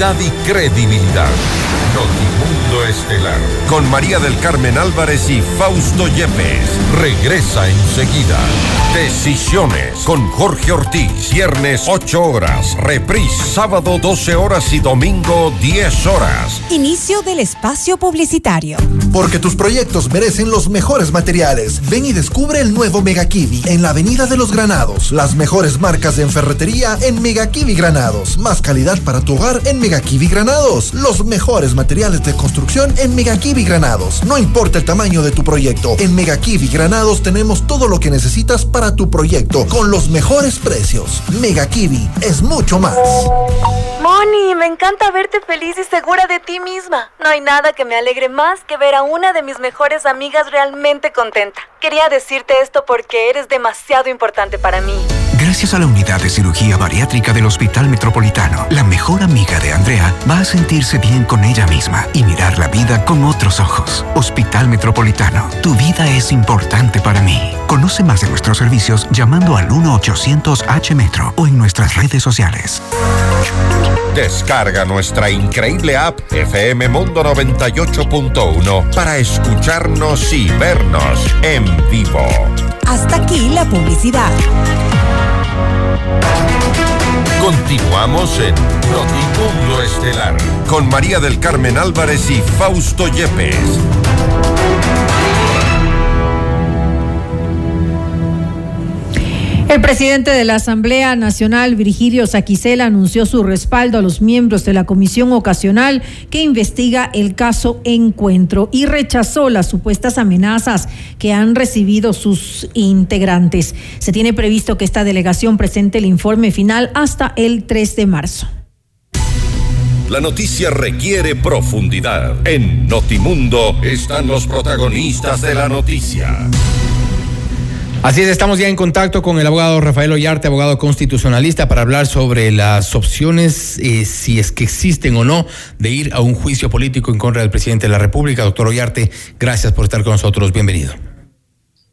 Y credibilidad. Estelar. Con María del Carmen Álvarez y Fausto Yepes. Regresa enseguida. Decisiones con Jorge Ortiz. Viernes 8 horas. Reprise sábado 12 horas y domingo 10 horas. Inicio del espacio publicitario. Porque tus proyectos merecen los mejores materiales. Ven y descubre el nuevo Mega Kiwi en la Avenida de los Granados. Las mejores marcas de enferretería en Mega Kiwi Granados. Más calidad para tu hogar en Mega Kiwi Granados. Los mejores materiales de construcción en Mega Kiwi Granados. No importa el tamaño de tu proyecto, en Mega Kiwi Granados tenemos todo lo que necesitas para tu proyecto con los mejores precios. Mega Kiwi es mucho más. Moni, me encanta verte feliz y segura de ti misma. No hay nada que me alegre más que ver a una de mis mejores amigas realmente contenta. Quería decirte esto porque eres demasiado importante para mí. Gracias a la unidad de cirugía bariátrica del Hospital Metropolitano, la mejor amiga de Andrea va a sentirse bien con ella misma y mirar la vida con otros ojos. Hospital Metropolitano, tu vida es importante para mí. Conoce más de nuestros servicios llamando al 1-800-H-Metro o en nuestras redes sociales. Descarga nuestra increíble app FM Mundo 98.1 para escucharnos y vernos en vivo. Hasta aquí la publicidad. Continuamos en Notimundo Estelar con María del Carmen Álvarez y Fausto Yepes. El presidente de la Asamblea Nacional, Virgilio Saquicela, anunció su respaldo a los miembros de la comisión ocasional que investiga el caso Encuentro y rechazó las supuestas amenazas que han recibido sus integrantes. Se tiene previsto que esta delegación presente el informe final hasta el 3 de marzo. La noticia requiere profundidad. En Notimundo están los protagonistas de la noticia. Así es, estamos ya en contacto con el abogado Rafael Ollarte, abogado constitucionalista, para hablar sobre las opciones, eh, si es que existen o no, de ir a un juicio político en contra del presidente de la República. Doctor Ollarte, gracias por estar con nosotros. Bienvenido.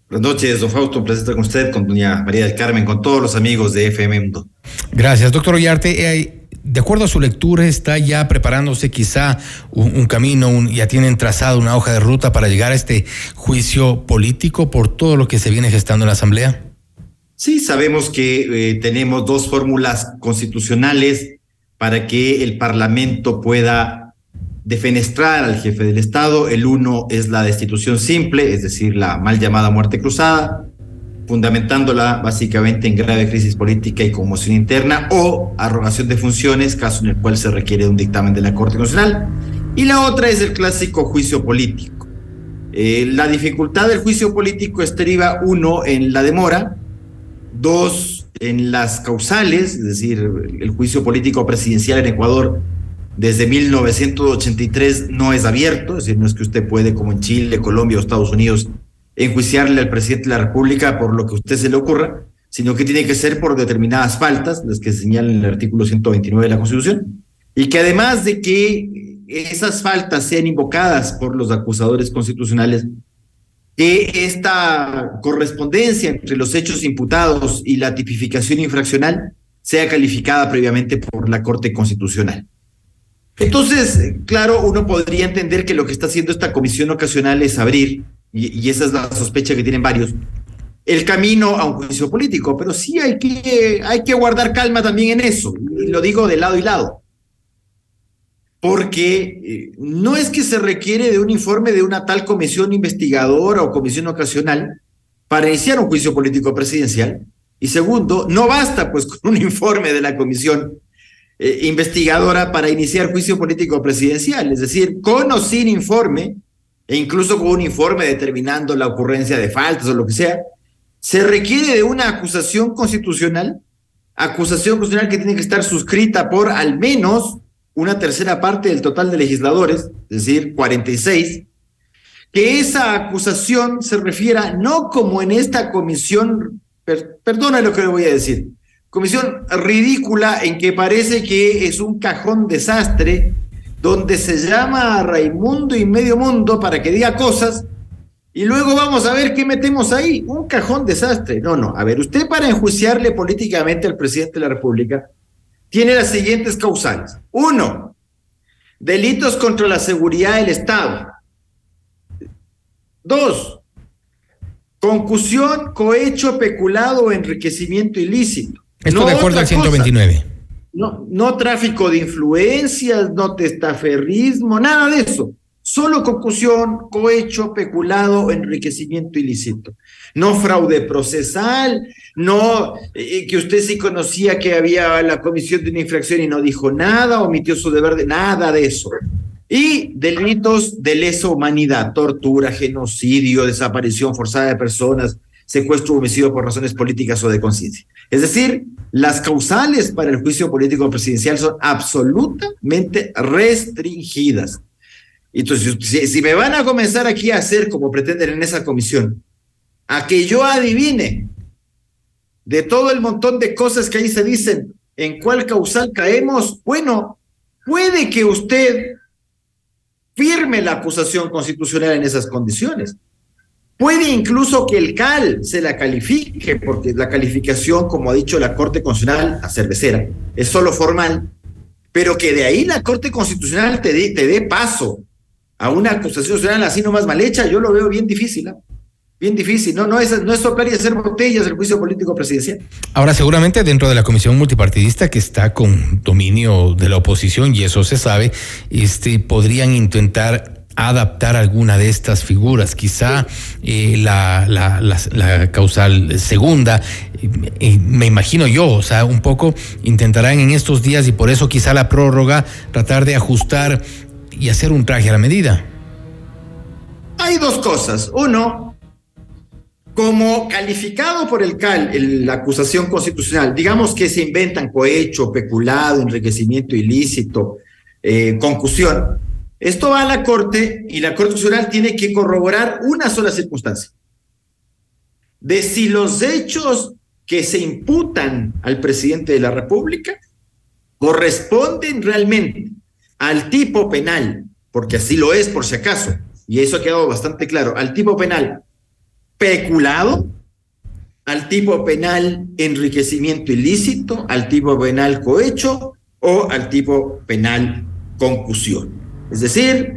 Buenas noches, don Fausto. Un placer estar con usted, con doña María del Carmen, con todos los amigos de FM Mundo. Gracias, doctor Ollarte. Eh, de acuerdo a su lectura, está ya preparándose quizá un, camino, un, ya tienen trazado una hoja de ruta para llegar a este juicio político por todo lo que se viene gestando en la Asamblea. Sí, sabemos que eh, tenemos dos fórmulas constitucionales para que el Parlamento pueda defenestrar al jefe del Estado. El uno es la destitución simple, es decir, la mal llamada muerte cruzada, fundamentándola básicamente en grave crisis política y conmoción interna o arrogación de funciones, caso en el cual se requiere un dictamen de la Corte Constitucional. Y la otra es el clásico juicio político. Eh, la dificultad del juicio político estriba, uno, en la demora, dos, en las causales, es decir, el juicio político presidencial en Ecuador desde 1983 no es abierto, es decir, no es que usted puede, como en Chile, Colombia o Estados Unidos, enjuiciarle al presidente de la República por lo que a usted se le ocurra, sino que tiene que ser por determinadas faltas, las que señalan el artículo 129 de la Constitución, y que además de que esas faltas sean invocadas por los acusadores constitucionales, que esta correspondencia entre los hechos imputados y la tipificación infraccional sea calificada previamente por la Corte Constitucional. Entonces, claro, uno podría entender que lo que está haciendo esta comisión ocasional es abrir y, esa es la sospecha que tienen varios, el camino a un juicio político, pero sí hay que, hay que guardar calma también en eso, y lo digo de lado y lado, porque eh, no es que se requiere de un informe de una tal comisión investigadora o comisión ocasional para iniciar un juicio político presidencial, y segundo, no basta pues con un informe de la comisión eh, investigadora para iniciar juicio político presidencial, es decir, con o sin informe, e incluso con un informe determinando la ocurrencia de faltas o lo que sea, se requiere de una acusación constitucional, acusación constitucional que tiene que estar suscrita por al menos una tercera parte del total de legisladores, es decir, 46, que esa acusación se refiera no como en esta comisión, per, perdona lo que le voy a decir, comisión ridícula en que parece que es un cajón desastre donde se llama a Raimundo y medio mundo para que diga cosas y luego vamos a ver qué metemos ahí. Un cajón desastre. No, no. A ver, usted para enjuiciarle políticamente al presidente de la República tiene las siguientes causales. Uno, delitos contra la seguridad del Estado. Dos, concusión, cohecho, peculado o enriquecimiento ilícito. Esto no de acuerdo al 129. Cosa. No, no tráfico de influencias, no testaferrismo, nada de eso. Solo concusión, cohecho, peculado, enriquecimiento ilícito. No fraude procesal, no eh, que usted sí conocía que había la comisión de una infracción y no dijo nada, omitió su deber de nada de eso. Y delitos de lesa humanidad, tortura, genocidio, desaparición forzada de personas, secuestro, homicidio por razones políticas o de conciencia. Es decir, las causales para el juicio político presidencial son absolutamente restringidas. Entonces, si, si, me van a comenzar aquí a hacer como pretenden en esa comisión, a que yo adivine de todo el montón de cosas que ahí se dicen, ¿en cuál causal caemos? Bueno, puede que usted firme la acusación constitucional en esas condiciones. Puede incluso que el CAL se la califique, porque la calificación, como ha dicho la Corte Constitucional, a cervecera, es solo formal, pero que de ahí la Corte Constitucional te dé, te paso a una acusación constitucional así nomás mal hecha, yo lo veo bien difícil. ¿no? bien difícil, no, no es, no es soplar y hacer botellas el juicio político presidencial. Ahora, seguramente dentro de la comisión multipartidista que está con dominio de la oposición, y eso se sabe, este, podrían intentar adaptar alguna de estas figuras, quizá eh, la, causal segunda, eh, me imagino yo, o sea, un poco intentarán en estos días y por eso quizá la prórroga tratar de ajustar y hacer un traje a la medida. Hay dos cosas. Uno, como calificado por el CAL, la acusación constitucional, digamos que se inventan cohecho, peculado, enriquecimiento ilícito, eh, concusión. Esto va a la Corte y la Corte Constitucional tiene que corroborar una sola circunstancia. De si los hechos que se imputan al presidente de la República corresponden realmente al tipo penal, porque así lo es por si acaso, y eso ha quedado bastante claro, al tipo penal peculado, al tipo penal enriquecimiento ilícito, al tipo penal cohecho o al tipo penal concusión. Es decir,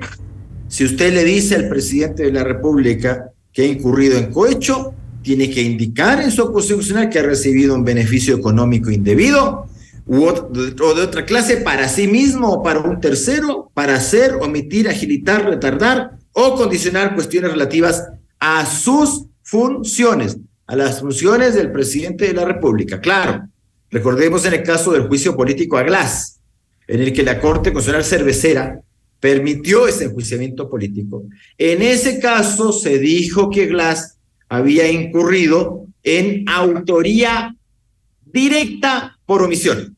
si usted le dice al presidente de la República que ha incurrido en cohecho, tiene que indicar en su constitucional que ha recibido un beneficio económico indebido o de otra clase para sí mismo o para un tercero, para hacer, omitir, agilitar, retardar o condicionar cuestiones relativas a sus funciones, a las funciones del presidente de la República. Claro, recordemos en el caso del juicio político a Glass, en el que la Corte Constitucional Cervecera permitió ese enjuiciamiento político. En ese caso se dijo que Glass había incurrido en autoría directa por omisión.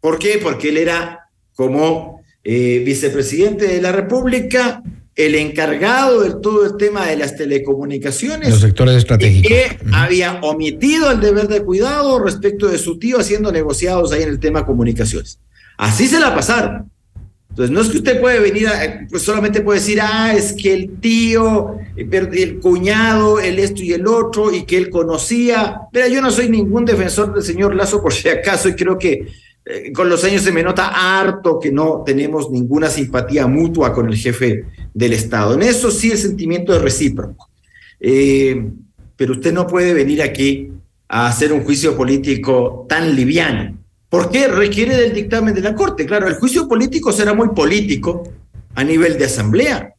¿Por qué? Porque él era como eh, vicepresidente de la República el encargado de todo el tema de las telecomunicaciones. Los sectores estratégicos. Que había omitido el deber de cuidado respecto de su tío haciendo negociados ahí en el tema comunicaciones. Así se la pasaron. Entonces, no es que usted puede venir, a, pues solamente puede decir, ah, es que el tío, el cuñado, el esto y el otro, y que él conocía. Pero yo no soy ningún defensor del señor Lazo, por si acaso, y creo que eh, con los años se me nota harto que no tenemos ninguna simpatía mutua con el jefe del Estado. En eso sí el sentimiento es recíproco. Eh, pero usted no puede venir aquí a hacer un juicio político tan liviano. ¿Por qué? Requiere del dictamen de la Corte. Claro, el juicio político será muy político a nivel de asamblea,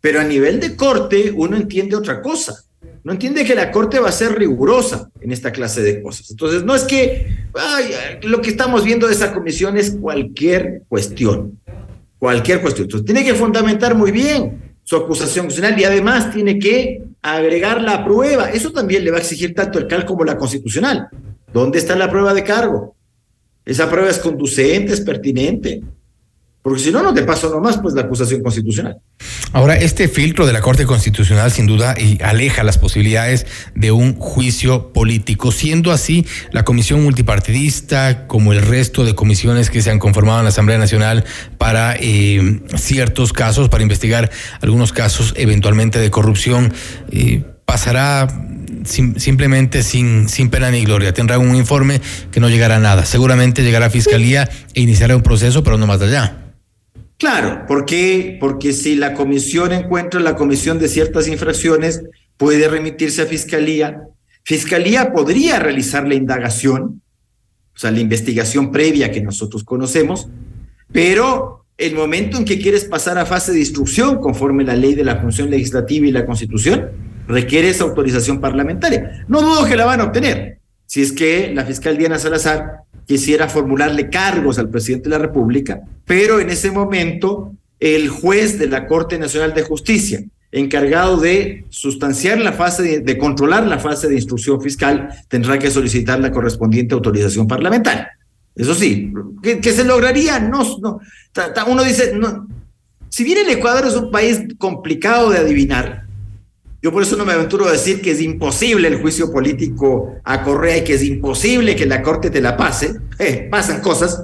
pero a nivel de Corte uno entiende otra cosa no entiende que la Corte va a ser rigurosa en esta clase de cosas. Entonces, no es que ay, lo que estamos viendo de esa comisión es cualquier cuestión, cualquier cuestión. Entonces, tiene que fundamentar muy bien su acusación constitucional y además tiene que agregar la prueba. Eso también le va a exigir tanto el CAL como la constitucional. ¿Dónde está la prueba de cargo? Esa prueba es conducente, es pertinente. Porque si no, no te paso nomás pues la acusación constitucional. Ahora, este filtro de la Corte Constitucional sin duda aleja las posibilidades de un juicio político. Siendo así, la comisión multipartidista, como el resto de comisiones que se han conformado en la Asamblea Nacional para eh, ciertos casos, para investigar algunos casos eventualmente de corrupción, eh, pasará Sim, simplemente sin, sin pena ni gloria. Tendrá un informe que no llegará a nada. Seguramente llegará a fiscalía e iniciará un proceso, pero no más allá. Claro, ¿por qué? Porque si la comisión encuentra la comisión de ciertas infracciones, puede remitirse a fiscalía. Fiscalía podría realizar la indagación, o sea, la investigación previa que nosotros conocemos, pero el momento en que quieres pasar a fase de instrucción, conforme la ley de la función legislativa y la constitución, requiere esa autorización parlamentaria. No dudo que la van a obtener, si es que la fiscal Diana Salazar quisiera formularle cargos al presidente de la República, pero en ese momento el juez de la Corte Nacional de Justicia, encargado de sustanciar la fase de, controlar la fase de instrucción fiscal, tendrá que solicitar la correspondiente autorización parlamentaria. Eso sí, que, que se lograría, no, no, uno dice, no, si bien el Ecuador es un país complicado de adivinar, Yo por eso no me aventuro a decir que es imposible el juicio político a Correa y que es imposible que la Corte te la pase. Eh, pasan cosas,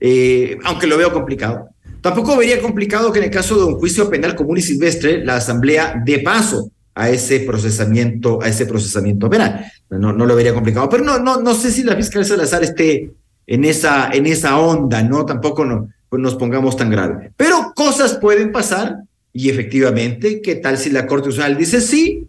eh, aunque lo veo complicado. Tampoco vería complicado que en el caso de un juicio penal común y silvestre, la Asamblea dé paso a ese procesamiento, a ese procesamiento penal. No, no lo vería complicado. Pero no, no, no sé si la fiscal Salazar esté en esa, en esa onda, ¿no? Tampoco no, pues nos pongamos tan grave. Pero cosas pueden pasar y efectivamente, ¿qué tal si la Corte Constitucional dice sí?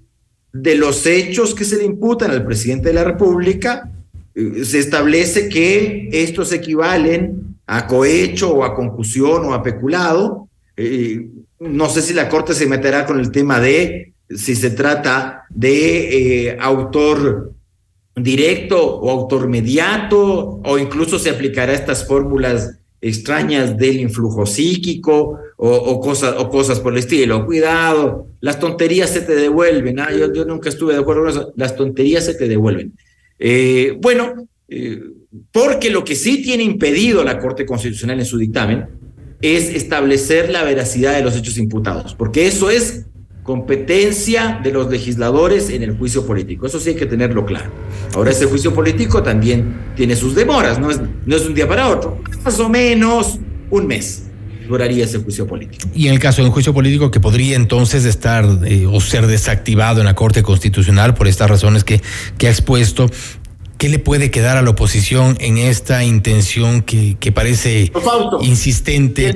De los hechos que se le imputan al presidente de la República, eh, se establece que estos equivalen a cohecho o a concusión o a peculado. Eh, no sé si la Corte se meterá con el tema de si se trata de eh, autor directo o autor mediato, o incluso se aplicará estas fórmulas extrañas del influjo psíquico o, cosas, o cosas por el estilo. Cuidado, las tonterías se te devuelven. ¿ah? Yo, nunca estuve de acuerdo con eso. Las tonterías se te devuelven. Eh, bueno, eh, porque lo que sí tiene impedido la Corte Constitucional en su dictamen es establecer la veracidad de los hechos imputados, porque eso es competencia de los legisladores en el juicio político. Eso sí hay que tenerlo claro. Ahora, ese juicio político también tiene sus demoras, no es, no es un día para otro, más o menos un mes duraría ese juicio político. Y en el caso de un juicio político que podría entonces estar eh, o ser desactivado en la Corte Constitucional por estas razones que, que ha expuesto, ¿qué le puede quedar a la oposición en esta intención que, que parece insistente?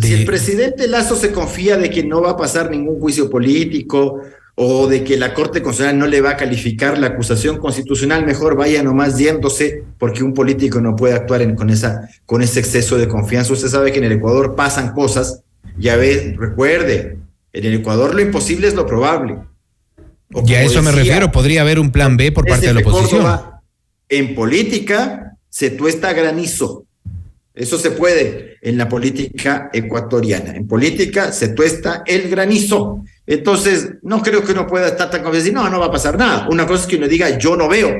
Si el presidente Lazo se confía de que no va a pasar ningún juicio político o de que la Corte Constitucional no le va a calificar la acusación constitucional, mejor vaya nomás yéndose porque un político no puede actuar con, esa, con ese exceso de confianza. Usted sabe que en el Ecuador pasan cosas, ya ve, recuerde, en el Ecuador lo imposible es lo probable. y a eso me refiero, podría haber un plan B por parte de la oposición. en política se tuesta granizo. Eso se puede en la política ecuatoriana. En política se tuesta el granizo. Entonces, no creo que uno pueda estar tan convencido, no, no va a pasar nada. Una cosa es que uno diga, yo no veo.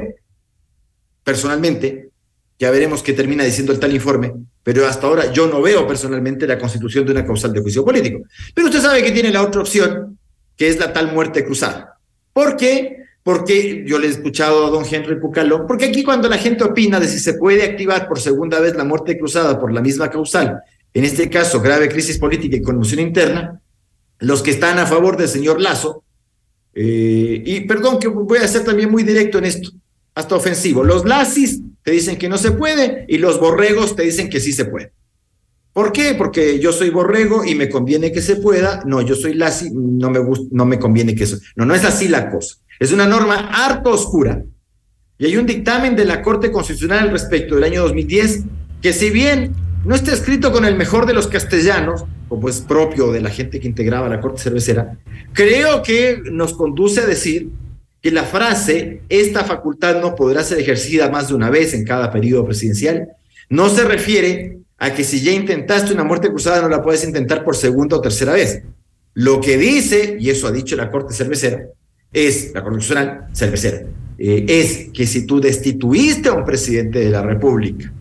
Personalmente, ya veremos qué termina diciendo el tal informe, pero hasta ahora yo no veo personalmente la constitución de una causal de juicio político. Pero usted sabe que tiene la otra opción, que es la tal muerte cruzada. ¿Por qué? Porque yo le he escuchado a don Henry Pucalo, porque aquí cuando la gente opina de si se puede activar por segunda vez la muerte cruzada por la misma causal, en este caso grave crisis política y conmoción interna, los que están a favor del señor Lazo, eh, y perdón que voy a ser también muy directo en esto, hasta ofensivo, los lazis te dicen que no se puede y los borregos te dicen que sí se puede. ¿Por qué? Porque yo soy borrego y me conviene que se pueda. No, yo soy lazi, no me, no me conviene que eso. No, no es así la cosa. Es una norma harto oscura. Y hay un dictamen de la Corte Constitucional al respecto del año 2010 que si bien no está escrito con el mejor de los castellanos, como es propio de la gente que integraba la Corte Cervecera, creo que nos conduce a decir que la frase, esta facultad no podrá ser ejercida más de una vez en cada periodo presidencial, no se refiere a que si ya intentaste una muerte cruzada no la puedes intentar por segunda o tercera vez. Lo que dice, y eso ha dicho la Corte Cervecera, es, la Constitucional cervecera, eh, es que si tú destituiste a un presidente de la República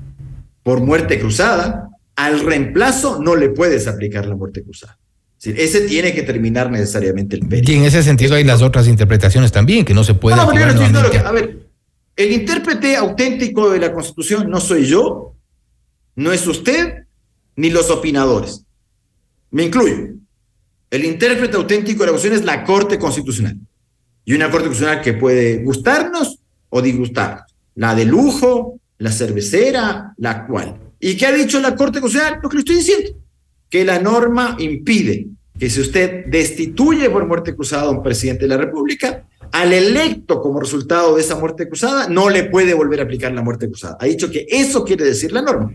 por muerte cruzada, al reemplazo no le puedes aplicar la muerte cruzada. ese tiene que terminar necesariamente el periodo. Y en ese sentido hay las otras interpretaciones también, que no se puede. No, a ver, el intérprete auténtico de la Constitución no soy yo, no es usted, ni los opinadores. Me incluyo. El intérprete auténtico de la Constitución es la Corte Constitucional y una Corte Constitucional que puede gustarnos o disgustarnos. La de lujo, la cervecera, la actual. ¿Y qué ha dicho la Corte Constitucional? Lo que le estoy diciendo, que la norma impide que si usted destituye por muerte cruzada a un presidente de la República, al electo como resultado de esa muerte cruzada, no le puede volver a aplicar la muerte cruzada. Ha dicho que eso quiere decir la norma.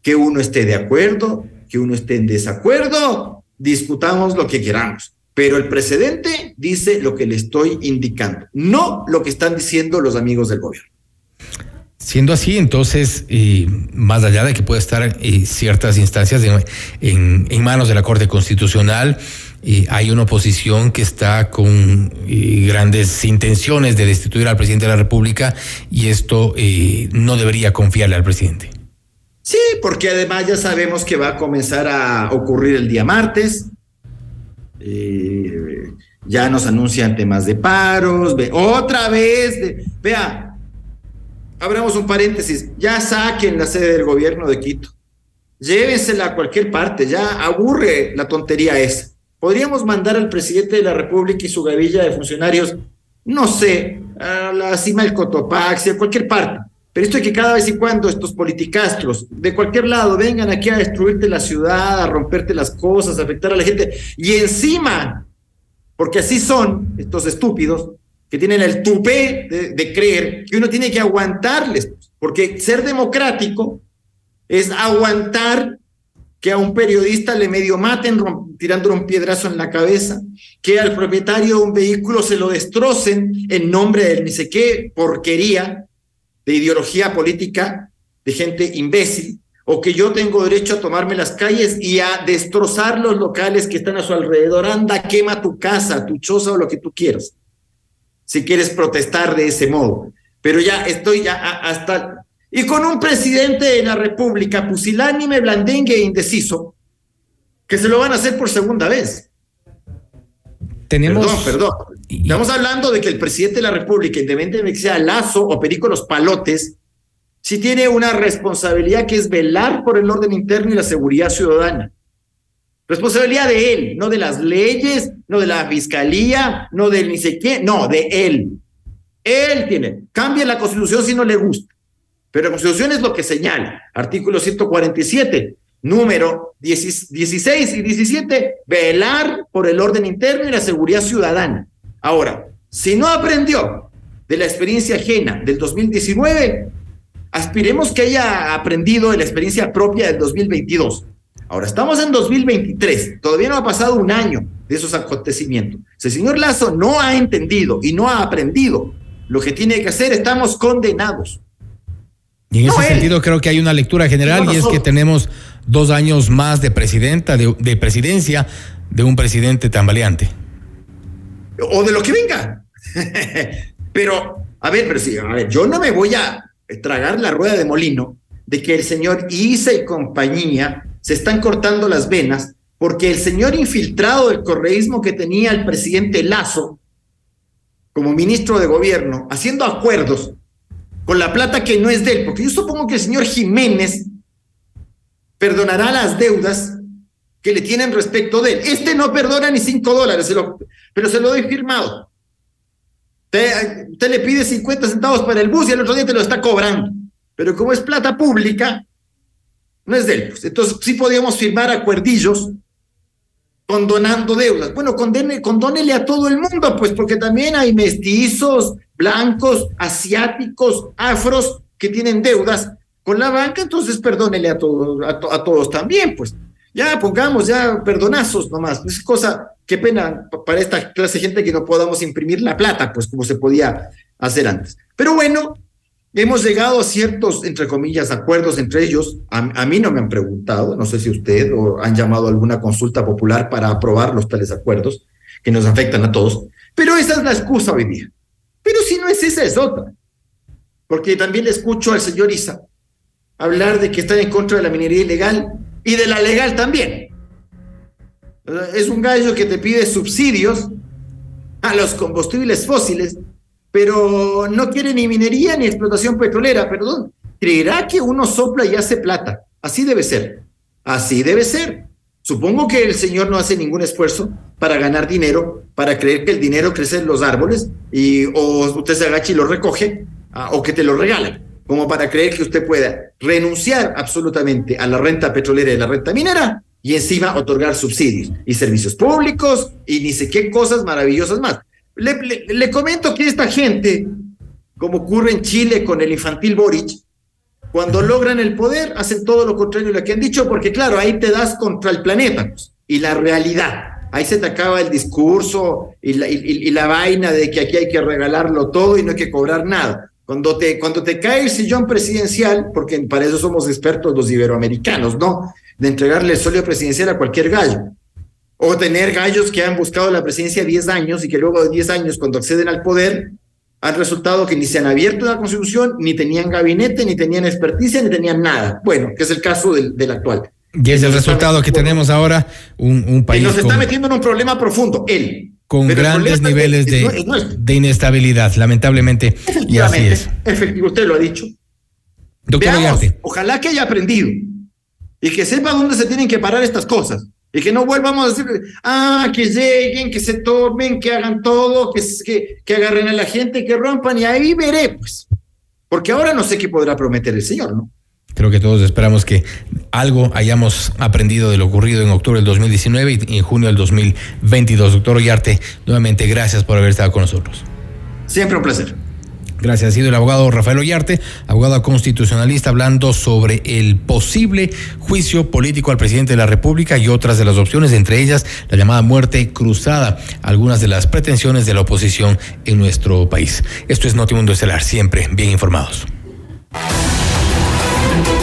Que uno esté de acuerdo, que uno esté en desacuerdo, discutamos lo que queramos. Pero el precedente dice lo que le estoy indicando, no lo que están diciendo los amigos del gobierno. Siendo así, entonces, más allá de que pueda estar eh, ciertas instancias en, manos de la Corte Constitucional, hay una oposición que está con grandes intenciones de destituir al presidente de la República y esto eh, no debería confiarle al presidente. Sí, porque además ya sabemos que va a comenzar a ocurrir el día martes. Eh, ya nos anuncian temas de paros, otra vez, vea, abramos un paréntesis, ya saquen la sede del gobierno de Quito, llévensela a cualquier parte, ya aburre la tontería esa. Podríamos mandar al presidente de la República y su gavilla de funcionarios, no sé, a la cima del Cotopaxi, a cualquier parte. Pero esto es que cada vez y cuando estos politicastros de cualquier lado vengan aquí a destruirte la ciudad, a romperte las cosas, a afectar a la gente, y encima, porque así son estos estúpidos, que tienen el tupé de, de creer que uno tiene que aguantarles, porque ser democrático es aguantar que a un periodista le medio maten tirándole un piedrazo en la cabeza, que al propietario de un vehículo se lo destrocen en nombre de ni sé qué porquería de ideología política de gente imbécil, o que yo tengo derecho a tomarme las calles y a destrozar los locales que están a su alrededor. Anda, quema tu casa, tu choza o lo que tú quieras, si quieres protestar de ese modo. Pero ya estoy ya hasta y con un presidente de la República pusilánime, blandengue e indeciso, que se lo van a hacer por segunda vez. Tenemos... Perdón, perdón. Estamos hablando de que el presidente de la República, independientemente de que sea Lazo o Perico Los Palotes, sí tiene una responsabilidad que es velar por el orden interno y la seguridad ciudadana. Responsabilidad de él, no de las leyes, no de la fiscalía, no de ni sé qué, no, de él. Él tiene. Cambia la constitución si no le gusta. Pero la Constitución es lo que señala. Artículo 147, número 16 y 17, velar por el orden interno y la seguridad ciudadana. Ahora, si no aprendió de la experiencia ajena del 2019, aspiremos que haya aprendido de la experiencia propia del 2022. Ahora, estamos en 2023, todavía no ha pasado un año de esos acontecimientos. Si el señor Lazo no ha entendido y no ha aprendido lo que tiene que hacer, estamos condenados. Y en ese sentido creo que hay una lectura general y es que tenemos dos años más de presidenta, de, de, presidencia de un presidente tan valiente. O de lo que venga. pero, a ver, pero sí, a ver, yo no me voy a tragar la rueda de molino de que el señor Isa y compañía se están cortando las venas porque el señor infiltrado del correísmo que tenía el presidente Lazo como ministro de gobierno, haciendo acuerdos con la plata que no es de él, porque yo supongo que el señor Jiménez perdonará las deudas que le tienen respecto de él. Este no perdona ni cinco dólares, pero se lo doy firmado. Usted, usted, le pide 50 centavos para el bus y el otro día te lo está cobrando. Pero como es plata pública, no es de él. Pues. Entonces sí podíamos firmar acuerdillos condonando deudas. Bueno, condene, condónele a todo el mundo, pues porque también hay mestizos, blancos, asiáticos, afros que tienen deudas con la banca, entonces perdónele a todos, a, to, a todos también, pues. Ya pongamos ya perdonazos nomás. Es cosa, qué pena para esta clase de gente que no podamos imprimir la plata, pues como se podía hacer antes. Pero bueno, hemos llegado a ciertos, entre comillas, acuerdos entre ellos. A, mí no me han preguntado, no sé si usted o han llamado a alguna consulta popular para aprobar los tales acuerdos que nos afectan a todos. Pero esa es la excusa hoy día. Pero si no es esa, es otra. Porque también le escucho al señor Isa hablar de que está en contra de la minería ilegal y de la legal también. Es un gallo que te pide subsidios a los combustibles fósiles, pero no quiere ni minería ni explotación petrolera, perdón. Creerá que uno sopla y hace plata. Así debe ser. Así debe ser. Supongo que el señor no hace ningún esfuerzo para ganar dinero, para creer que el dinero crece en los árboles y o usted se agacha y lo recoge o que te lo regalan, como para creer que usted pueda renunciar absolutamente a la renta petrolera y la renta minera y encima otorgar subsidios y servicios públicos y ni sé qué cosas maravillosas más. Le, comento que esta gente, como ocurre en Chile con el infantil Boric, cuando logran el poder, hacen todo lo contrario de lo que han dicho, porque claro, ahí te das contra el planeta pues, y la realidad. Ahí se te acaba el discurso y la, y, y la, vaina de que aquí hay que regalarlo todo y no hay que cobrar nada. Cuando te, cuando te cae el sillón presidencial, porque para eso somos expertos los iberoamericanos, ¿no? De entregarle el solio presidencial a cualquier gallo. O tener gallos que han buscado la presidencia 10 años y que luego de 10 años, cuando acceden al poder, han resultado que ni se han abierto la constitución, ni tenían gabinete, ni tenían experticia, ni tenían nada. Bueno, que es el caso del, del actual. Y es el resultado que tenemos ahora, un, un país. Y nos está con... metiendo en un problema profundo, él. con Pero grandes niveles es- de, es de inestabilidad, lamentablemente. Y así Efectivamente, es. efectivamente, usted lo ha dicho. Doctor Veamos, ojalá que haya aprendido y que sepa dónde se tienen que parar estas cosas. Y que no vuelvamos a decir, ah, que lleguen, que se tomen, que hagan todo, que, que, que agarren a la gente, que rompan, y ahí veré, pues. Porque ahora no sé qué podrá prometer el señor, ¿no? Creo que todos esperamos que algo hayamos aprendido de lo ocurrido en octubre del 2019 y en junio del 2022. Doctor Ollarte, nuevamente gracias por haber estado con nosotros. Siempre un placer. Gracias. Ha sido el abogado Rafael Ollarte, abogado constitucionalista, hablando sobre el posible juicio político al presidente de la República y otras de las opciones, entre ellas la llamada muerte cruzada, algunas de las pretensiones de la oposición en nuestro país. Esto es Notimundo Estelar, siempre bien informados.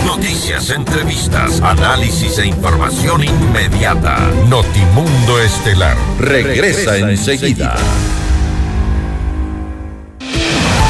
Noticias, entrevistas, análisis e información inmediata. Notimundo Estelar regresa enseguida.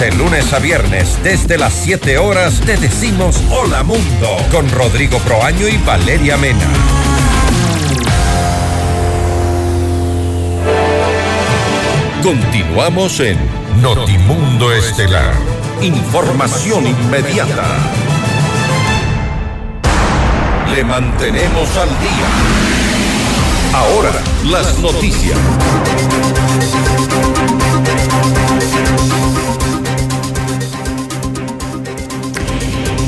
De lunes a viernes, desde las 7 horas, te decimos Hola Mundo con Rodrigo Proaño y Valeria Mena. Continuamos en Notimundo Estelar. Información inmediata. Le mantenemos al día. Ahora, las noticias.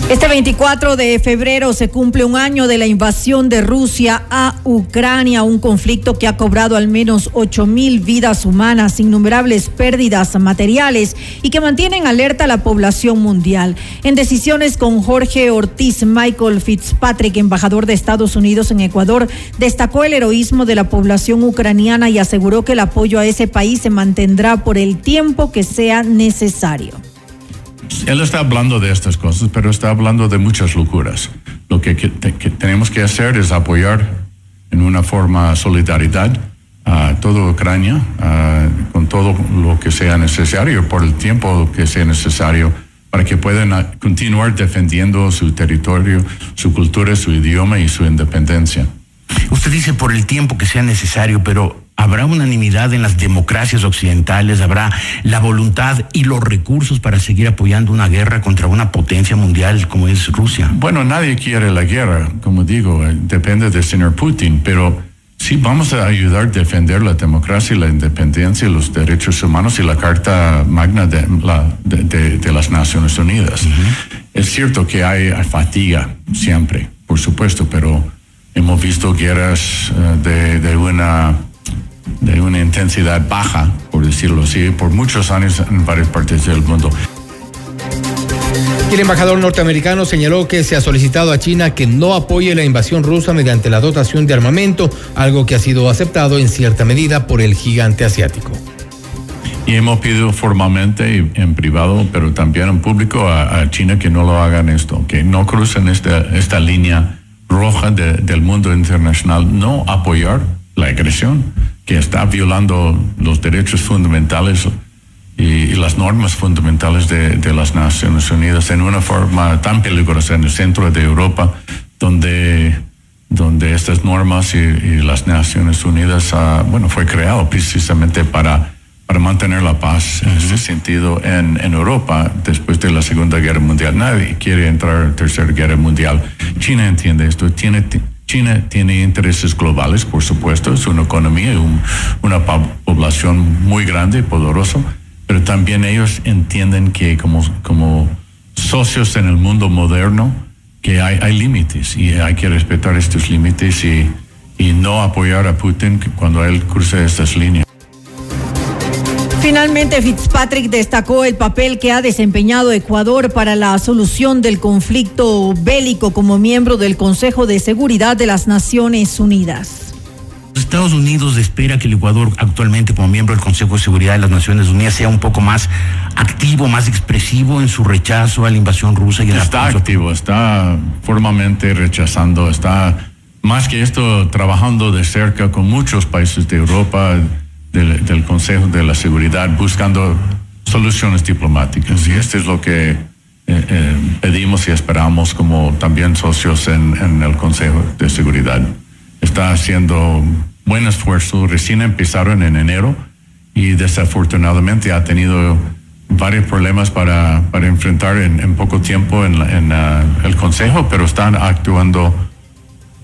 Este 24 de febrero se cumple un año de la invasión de Rusia a Ucrania, un conflicto que ha cobrado al menos 8 mil vidas humanas, innumerables pérdidas materiales y que mantienen alerta a la población mundial. En decisiones con Jorge Ortiz, Michael Fitzpatrick, embajador de Estados Unidos en Ecuador, destacó el heroísmo de la población ucraniana y aseguró que el apoyo a ese país se mantendrá por el tiempo que sea necesario. Él está hablando de estas cosas, pero está hablando de muchas locuras. Lo que, tenemos que hacer es apoyar en una forma solidaridad a toda Ucrania, con todo lo que sea necesario, por el tiempo que sea necesario, para que puedan continuar defendiendo su territorio, su cultura, su idioma y su independencia. Usted dice por el tiempo que sea necesario, pero ¿habrá unanimidad en las democracias occidentales? ¿Habrá la voluntad y los recursos para seguir apoyando una guerra contra una potencia mundial como es Rusia? Bueno, nadie quiere la guerra, como digo, eh, depende del señor Putin, pero sí vamos a ayudar a defender la democracia y la independencia y los derechos humanos y la Carta Magna de, la- de- de- de las Naciones Unidas. Es cierto que hay, fatiga siempre, por supuesto, pero hemos visto guerras eh, de, de una de una intensidad baja, por decirlo así, por muchos años en varias partes del mundo. El embajador norteamericano señaló que se ha solicitado a China que no apoye la invasión rusa mediante la dotación de armamento, algo que ha sido aceptado en cierta medida por el gigante asiático. Y hemos pedido formalmente y en privado, pero también en público a, a China que no lo hagan esto, que no crucen esta, esta línea roja de- del mundo internacional, no apoyar la agresión que está violando los derechos fundamentales y, y las normas fundamentales de, de las Naciones Unidas en una forma tan peligrosa en el centro de Europa, donde, donde estas normas y, y las Naciones Unidas, ah, bueno, fue creado precisamente para para mantener la paz en ese sentido en, en, Europa después de la Segunda Guerra Mundial. Nadie quiere entrar en la Tercera Guerra Mundial. China entiende esto. Tiene, China tiene intereses globales, por supuesto, es una economía y una población muy grande poderosa, pero también ellos entienden que como, como socios en el mundo moderno, que hay, hay límites y hay que respetar estos límites y, y no apoyar a Putin cuando él cruce estas líneas. Finalmente, Fitzpatrick destacó el papel que ha desempeñado Ecuador para la solución del conflicto bélico como miembro del Consejo de Seguridad de las Naciones Unidas. Estados Unidos espera que el Ecuador actualmente como miembro del Consejo de Seguridad de las Naciones Unidas sea un poco más activo, más expresivo en su rechazo a la invasión rusa y a Está activo, está formalmente rechazando, está más que esto trabajando de cerca con muchos países de Europa del, Consejo de la Seguridad buscando soluciones diplomáticas. Y esto es lo que eh, eh, pedimos y esperamos como también socios en, el Consejo de Seguridad. Está haciendo buen esfuerzo. Recién empezaron en enero y desafortunadamente ha tenido varios problemas para, para enfrentar en, poco tiempo en, uh, el Consejo, pero están actuando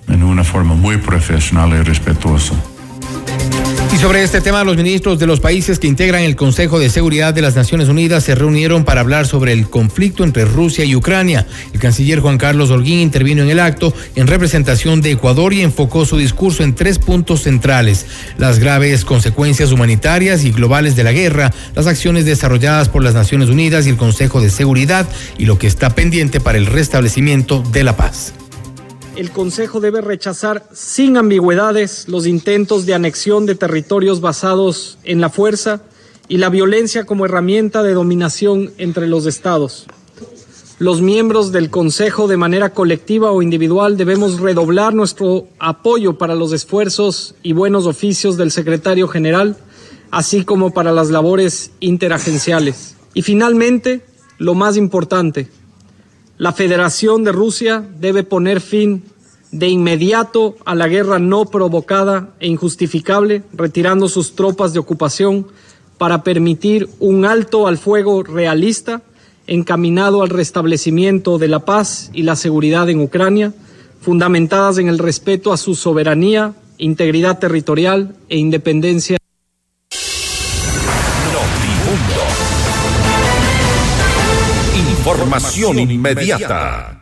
en una forma muy profesional y respetuosa. Y sobre este tema, los ministros de los países que integran el Consejo de Seguridad de las Naciones Unidas se reunieron para hablar sobre el conflicto entre Rusia y Ucrania. El canciller Juan Carlos Holguín intervino en el acto en representación de Ecuador y enfocó su discurso en tres puntos centrales. Las graves consecuencias humanitarias y globales de la guerra, las acciones desarrolladas por las Naciones Unidas y el Consejo de Seguridad y lo que está pendiente para el restablecimiento de la paz el Consejo debe rechazar sin ambigüedades los intentos de anexión de territorios basados en la fuerza y la violencia como herramienta de dominación entre los estados. Los miembros del Consejo, de manera colectiva o individual, debemos redoblar nuestro apoyo para los esfuerzos y buenos oficios del secretario general, así como para las labores interagenciales. Y finalmente, lo más importante, la Federación de Rusia debe poner fin de inmediato a la guerra no provocada e injustificable, retirando sus tropas de ocupación para permitir un alto al fuego realista encaminado al restablecimiento de la paz y la seguridad en Ucrania, fundamentadas en el respeto a su soberanía, integridad territorial e independencia. Información inmediata.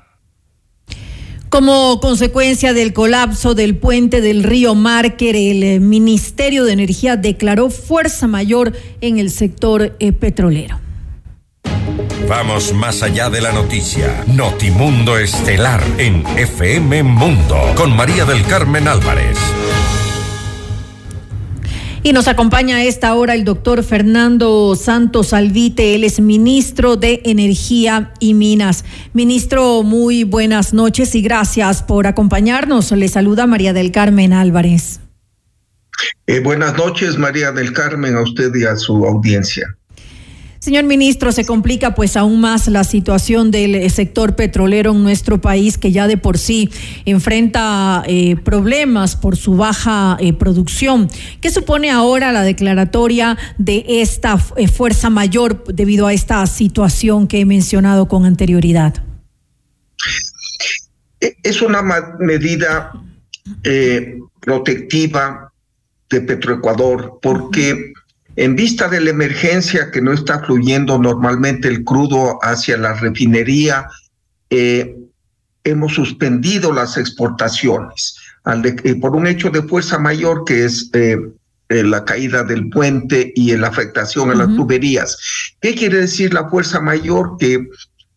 Como consecuencia del colapso del puente del río Márquez, el eh, Ministerio de Energía declaró fuerza mayor en el sector eh, petrolero. Vamos más allá de la noticia. Notimundo Estelar en FM Mundo con María del Carmen Álvarez. Y nos acompaña a esta hora el doctor Fernando Santos Alvite, él es ministro de Energía y Minas. Ministro, muy buenas noches y gracias por acompañarnos. Le saluda María del Carmen Álvarez. Eh, buenas noches, María del Carmen, a usted y a su audiencia. Señor ministro, se complica pues aún más la situación del eh, sector petrolero en nuestro país que ya de por sí enfrenta eh, problemas por su baja eh, producción. ¿Qué supone ahora la declaratoria de esta fuerza mayor debido a esta situación que he mencionado con anterioridad? E, es una medida protectiva de Petroecuador porque en vista de la emergencia que no está fluyendo normalmente el crudo hacia la refinería, eh, hemos suspendido las exportaciones eh, por un hecho de fuerza mayor que es eh, la caída del puente y la afectación a las tuberías. ¿Qué quiere decir la fuerza mayor? Que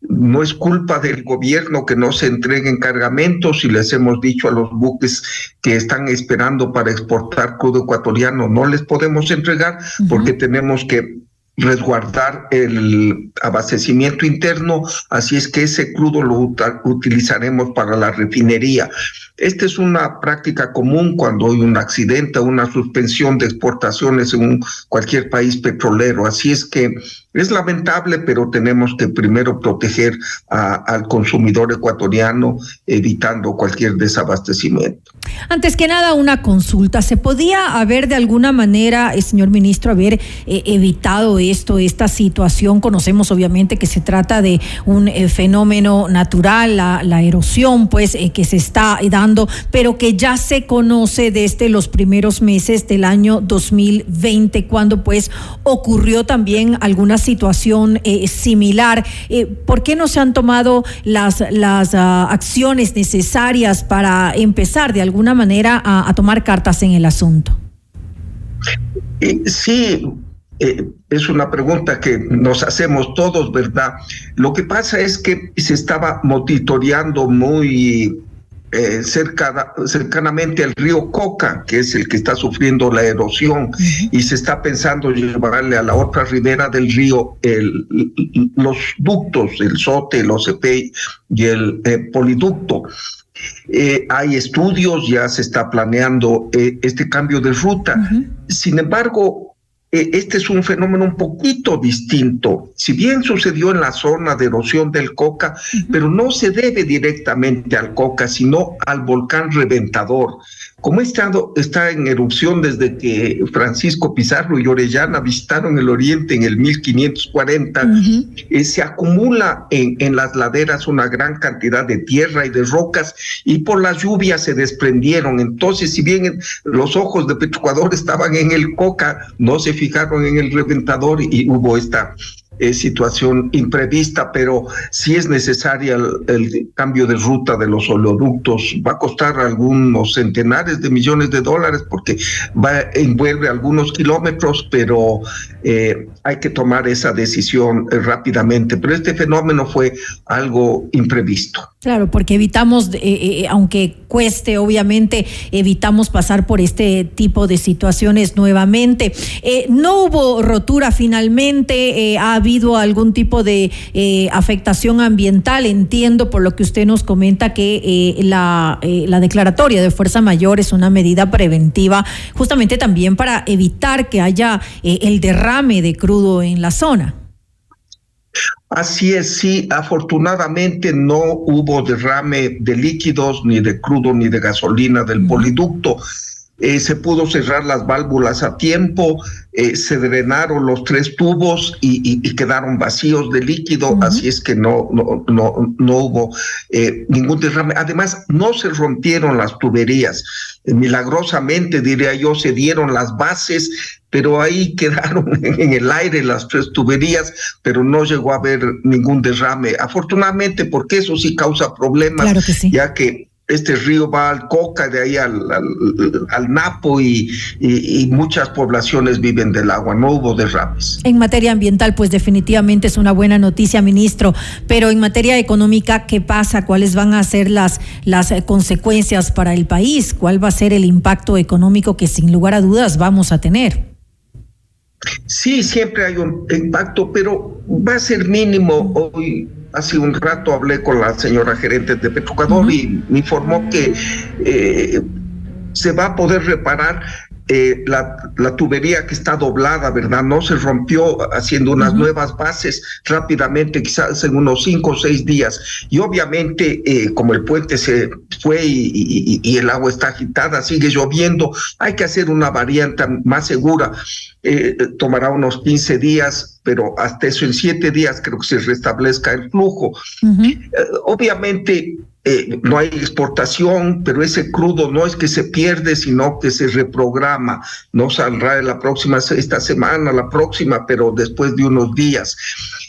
no es culpa del gobierno que no se entreguen cargamentos y les hemos dicho a los buques que están esperando para exportar crudo ecuatoriano, no les podemos entregar porque tenemos que resguardar el abastecimiento interno, así es que ese crudo lo utilizaremos para la refinería. Esta es una práctica común cuando hay un accidente o una suspensión de exportaciones en cualquier país petrolero, así es que Es lamentable, pero tenemos que primero proteger al consumidor ecuatoriano, evitando cualquier desabastecimiento. Antes que nada, una consulta. ¿Se podía haber de alguna manera, eh, señor ministro, haber eh, evitado esto, esta situación? Conocemos obviamente que se trata de un eh, fenómeno natural, la, erosión, pues, que se está dando, pero que ya se conoce desde los primeros meses del año 2020, cuando pues ocurrió también algunas situación eh, similar. Eh, ¿Por qué no se han tomado las, las ah, acciones necesarias para empezar de alguna manera a, tomar cartas en el asunto? Eh, sí, es una pregunta que nos hacemos todos, ¿verdad? Lo que pasa es que se estaba monitoreando muy eh, cerca, cercanamente al río Coca, que es el que está sufriendo la erosión, y se está pensando llevarle a la otra ribera del río el, los ductos, el SOTE, el OCP y el eh, poliducto. Eh, hay estudios, ya se está planeando este cambio de ruta. Sin embargo, este es un fenómeno un poquito distinto. Si bien sucedió en la zona de erosión del Coca, pero no se debe directamente al Coca, sino al volcán reventador. Como estado está en erupción desde que Francisco Pizarro y Orellana visitaron el Oriente en el 1540, eh, se acumula en, en, las laderas una gran cantidad de tierra y de rocas y por las lluvias se desprendieron. Entonces, si bien los ojos de Petroecuador estaban en el Coca, no se fijaron en el reventador y hubo esta es situación imprevista, pero si es necesaria el, cambio de ruta de los oleoductos. Va a costar algunos centenares de millones de dólares porque va envuelve algunos kilómetros, pero eh, hay que tomar esa decisión eh, rápidamente. Pero este fenómeno fue algo imprevisto. Claro, porque evitamos, eh, aunque cueste, obviamente, evitamos pasar por este tipo de situaciones nuevamente. no hubo rotura finalmente, ha habido algún tipo de afectación ambiental. Entiendo por lo que usted nos comenta que la declaratoria de fuerza mayor es una medida preventiva, justamente también para evitar que haya el derrame de crudo en la zona. Así es, sí, afortunadamente no hubo derrame de líquidos, ni de crudo, ni de gasolina del poliducto. Eh, se pudo cerrar las válvulas a tiempo, eh, se drenaron los tres tubos y, quedaron vacíos de líquido, así es que no, no, no, no hubo eh, ningún derrame. Además, no se rompieron las tuberías. milagrosamente, diría yo, se dieron las bases, pero ahí quedaron en el aire las tres tuberías, pero no llegó a haber ningún derrame. Afortunadamente, porque eso sí causa problemas, ya que este río va al Coca, de ahí al, al, Napo y, y, muchas poblaciones viven del agua, no hubo derrames. En materia ambiental, pues definitivamente es una buena noticia, ministro, pero en materia económica, ¿qué pasa? ¿Cuáles van a ser las, las consecuencias para el país? ¿Cuál va a ser el impacto económico que sin lugar a dudas vamos a tener? Sí, siempre hay un impacto, pero va a ser mínimo. Hoy hace un rato hablé con la señora gerente de Petroecuador y me informó que eh, se va a poder reparar eh, la, tubería que está doblada, ¿verdad? No se rompió haciendo unas nuevas bases rápidamente, quizás en unos cinco o seis días. Y obviamente, eh, como el puente se fue y, el agua está agitada, sigue lloviendo, hay que hacer una variante más segura. Eh, tomará unos 15 días, pero hasta eso en siete días creo que se restablezca el flujo. obviamente, eh, no hay exportación, pero ese crudo no es que se pierde, sino que se reprograma. No saldrá la próxima, esta semana, la próxima, pero después de unos días.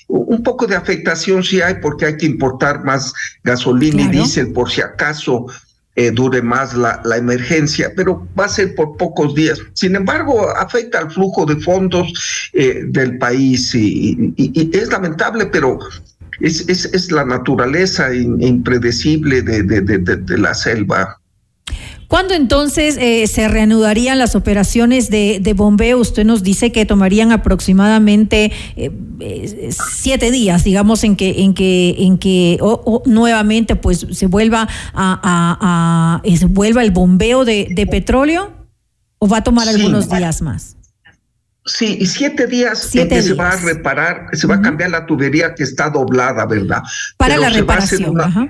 Un poco de afectación sí hay porque hay que importar más gasolina y diésel por si acaso eh, dure más la, la, emergencia, pero va a ser por pocos días. Sin embargo, afecta al flujo de fondos eh, del país y, es lamentable, pero es, es, es la naturaleza impredecible de, de, de, de, la selva. ¿Cuándo entonces eh, se reanudarían las operaciones de, de, bombeo? Usted nos dice que tomarían aproximadamente eh, eh, siete días, digamos, en que, en que, en que nuevamente pues se vuelva a, a, se vuelva el bombeo de, de, petróleo, o va a tomar algunos días más. Sí, y siete días Siete en que se va a reparar, se va a cambiar la tubería que está doblada, ¿verdad? Para Pero la reparación. una- ajá.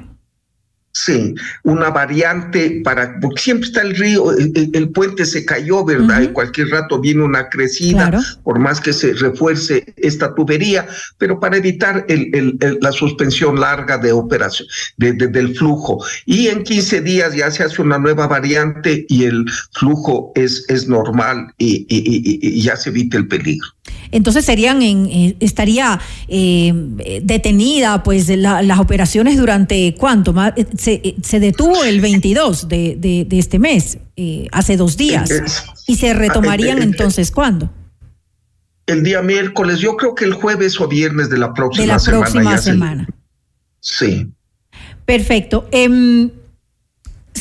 Sí, una variante para, porque siempre está el río, el, puente se cayó, ¿verdad? Y cualquier rato viene una crecida, Claro. por más que se refuerce esta tubería, pero para evitar el- la suspensión larga de operación, de- de- del flujo. Y en 15 días ya se hace una nueva variante y el flujo es, es normal y, y- y- y- y ya se evita el peligro. Entonces serían en, eh, estaría eh, detenida pues la- las operaciones durante cuánto Ma- eh, se, se detuvo el 22 de, de- de este mes eh, hace dos días y se retomarían entonces cuándo El día miércoles, yo creo que el jueves o viernes de la próxima de la semana. próxima se- semana Sí. perfecto Em,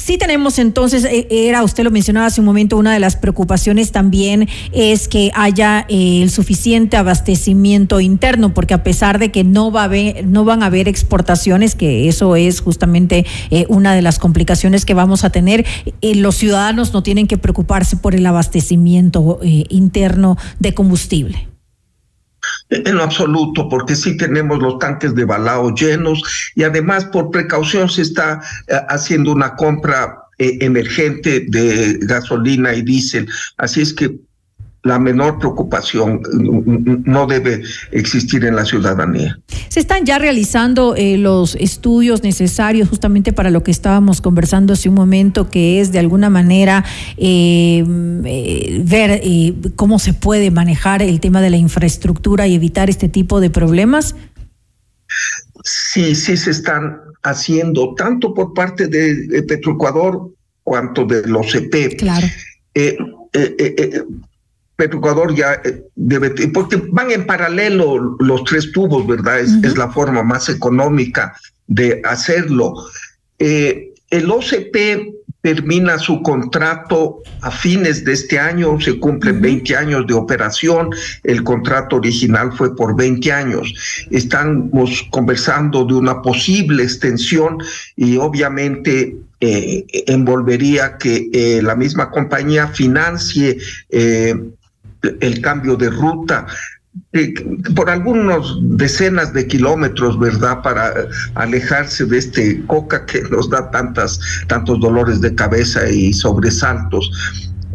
Sí tenemos entonces, eh, era, usted lo mencionaba hace un momento, una de las preocupaciones también es que haya eh, el suficiente abastecimiento interno, porque a pesar de que no va a haber, no van a haber exportaciones, que eso es justamente eh, una de las complicaciones que vamos a tener, los ciudadanos no tienen que preocuparse por el abastecimiento interno de combustible. En lo absoluto, porque sí tenemos los tanques de balao llenos y además por precaución se está eh, haciendo una compra eh, emergente de gasolina y diésel. Así es que la menor preocupación no debe existir en la ciudadanía. Se están ya realizando eh, los estudios necesarios justamente para lo que estábamos conversando hace un momento, que es de alguna manera eh, eh, ver cómo se puede manejar el tema de la infraestructura y evitar este tipo de problemas. Sí, sí se están haciendo, tanto por parte de, de Petroecuador cuanto de los CP. Claro. Eh, eh, eh, eh, Petroecuador ya eh, debe, porque van en paralelo los tres tubos, ¿verdad? Es, es la forma más económica de hacerlo. Eh, el OCP termina su contrato a fines de este año, se cumplen 20 años de operación, el contrato original fue por 20 años. Estamos conversando de una posible extensión y obviamente eh, envolvería que eh, la misma compañía financie eh, el cambio de ruta por algunos decenas de kilómetros, ¿verdad? Para alejarse de este coca que nos da tantas, tantos dolores de cabeza y sobresaltos.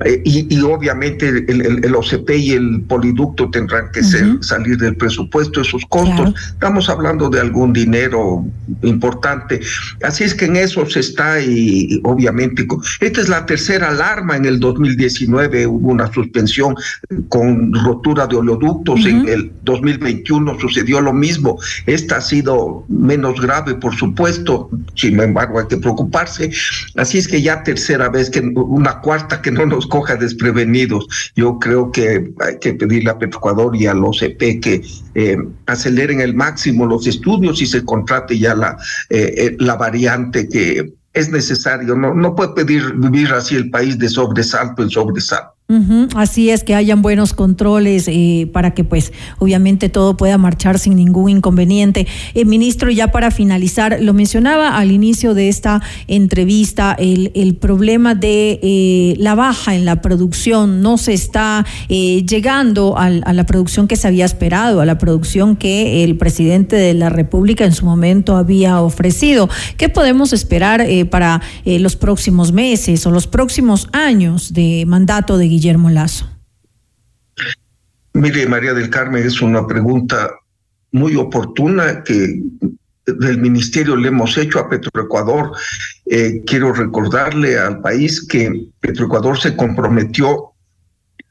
Eh, y, y, obviamente el, el, el, OCP y el poliducto tendrán que uh -huh. ser, salir del presupuesto, esos costos. Claro. Estamos hablando de algún dinero importante. Así es que en eso se está y, y, obviamente esta es la tercera alarma en el 2019, hubo una suspensión con rotura de oleoductos, uh -huh. en el 2021 sucedió lo mismo. Esta ha sido menos grave, por supuesto, sin embargo hay que preocuparse. Así es que ya tercera vez, que una cuarta que no nos coja desprevenidos. Yo creo que hay que pedirle a Petroecuador y al OCP que eh, aceleren el máximo los estudios y se contrate ya la, eh, la variante que es necesario. No, no puede pedir vivir así el país de sobresalto en sobresalto. Así es que hayan buenos controles eh, para que pues obviamente todo pueda marchar sin ningún inconveniente. Eh, ministro, ya para finalizar, lo mencionaba al inicio de esta entrevista, el, problema de eh, la baja en la producción, no se está eh, llegando al, a la producción que se había esperado, a la producción que el presidente de la República en su momento había ofrecido. ¿Qué podemos esperar para los próximos meses o los próximos años de mandato de Guillermo? Guillermo Lazo? Mire, María del Carmen, es una pregunta muy oportuna que del ministerio le hemos hecho a Petroecuador. Eh, quiero recordarle al país que Petroecuador se comprometió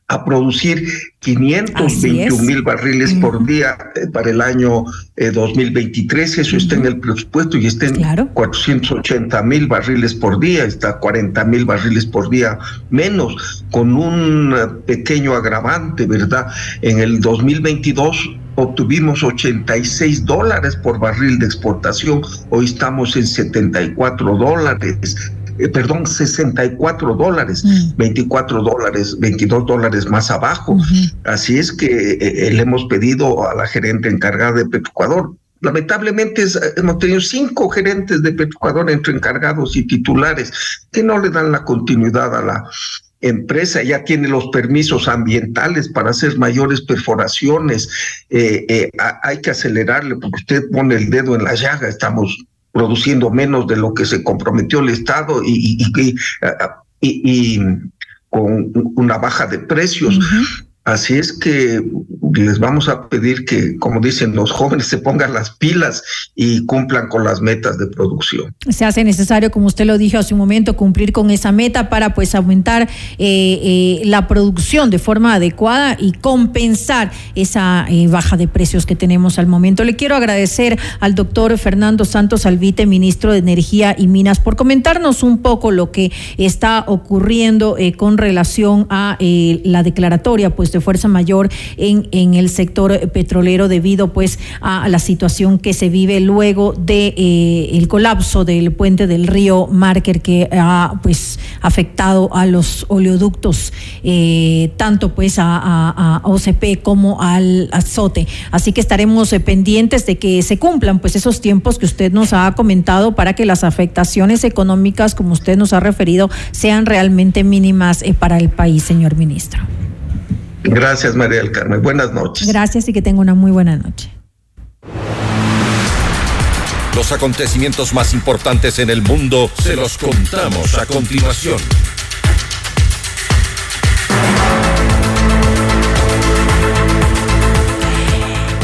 a producir 521 mil barriles por día eh, para el año eh, 2023. Eso uh -huh. está en el presupuesto y está en claro. 480 mil barriles por día, está 40 mil barriles por día menos, con un uh, pequeño agravante, ¿verdad? En el 2022 obtuvimos 86 dólares por barril de exportación, hoy estamos en 74 dólares eh, perdón, 64 dólares, mm. 24 dólares, 22 dólares más abajo. Uh -huh. Así es que eh, le hemos pedido a la gerente encargada de Petroecuador. Lamentablemente es, hemos tenido cinco gerentes de Petroecuador entre encargados y titulares que no le dan la continuidad a la empresa ya tiene los permisos ambientales para hacer mayores perforaciones. Eh, eh, hay que acelerarle porque usted pone el dedo en la llaga. Estamos produciendo menos de lo que se comprometió el Estado y, y, con una baja de precios. Así es que les vamos a pedir que, como dicen los jóvenes, se pongan las pilas y cumplan con las metas de producción. Se hace necesario, como usted lo dijo hace un momento, cumplir con esa meta para pues aumentar eh, eh, la producción de forma adecuada y compensar esa eh, baja de precios que tenemos al momento. Le quiero agradecer al doctor Fernando Santos Alvite, ministro de Energía y Minas, por comentarnos un poco lo que está ocurriendo con relación a la declaratoria pues de fuerza mayor en, en el sector petrolero debido pues a la situación que se vive luego de eh, el colapso del puente del río Marker que ha pues afectado a los oleoductos eh, tanto pues a, OCP como al azote. Así que estaremos eh, pendientes de que se cumplan pues esos tiempos que usted nos ha comentado para que las afectaciones económicas, como usted nos ha referido, sean realmente mínimas para el país, señor ministro. Gracias, María del Carmen. Buenas noches. Gracias y que tenga una muy buena noche. Los acontecimientos más importantes en el mundo se los contamos a continuación.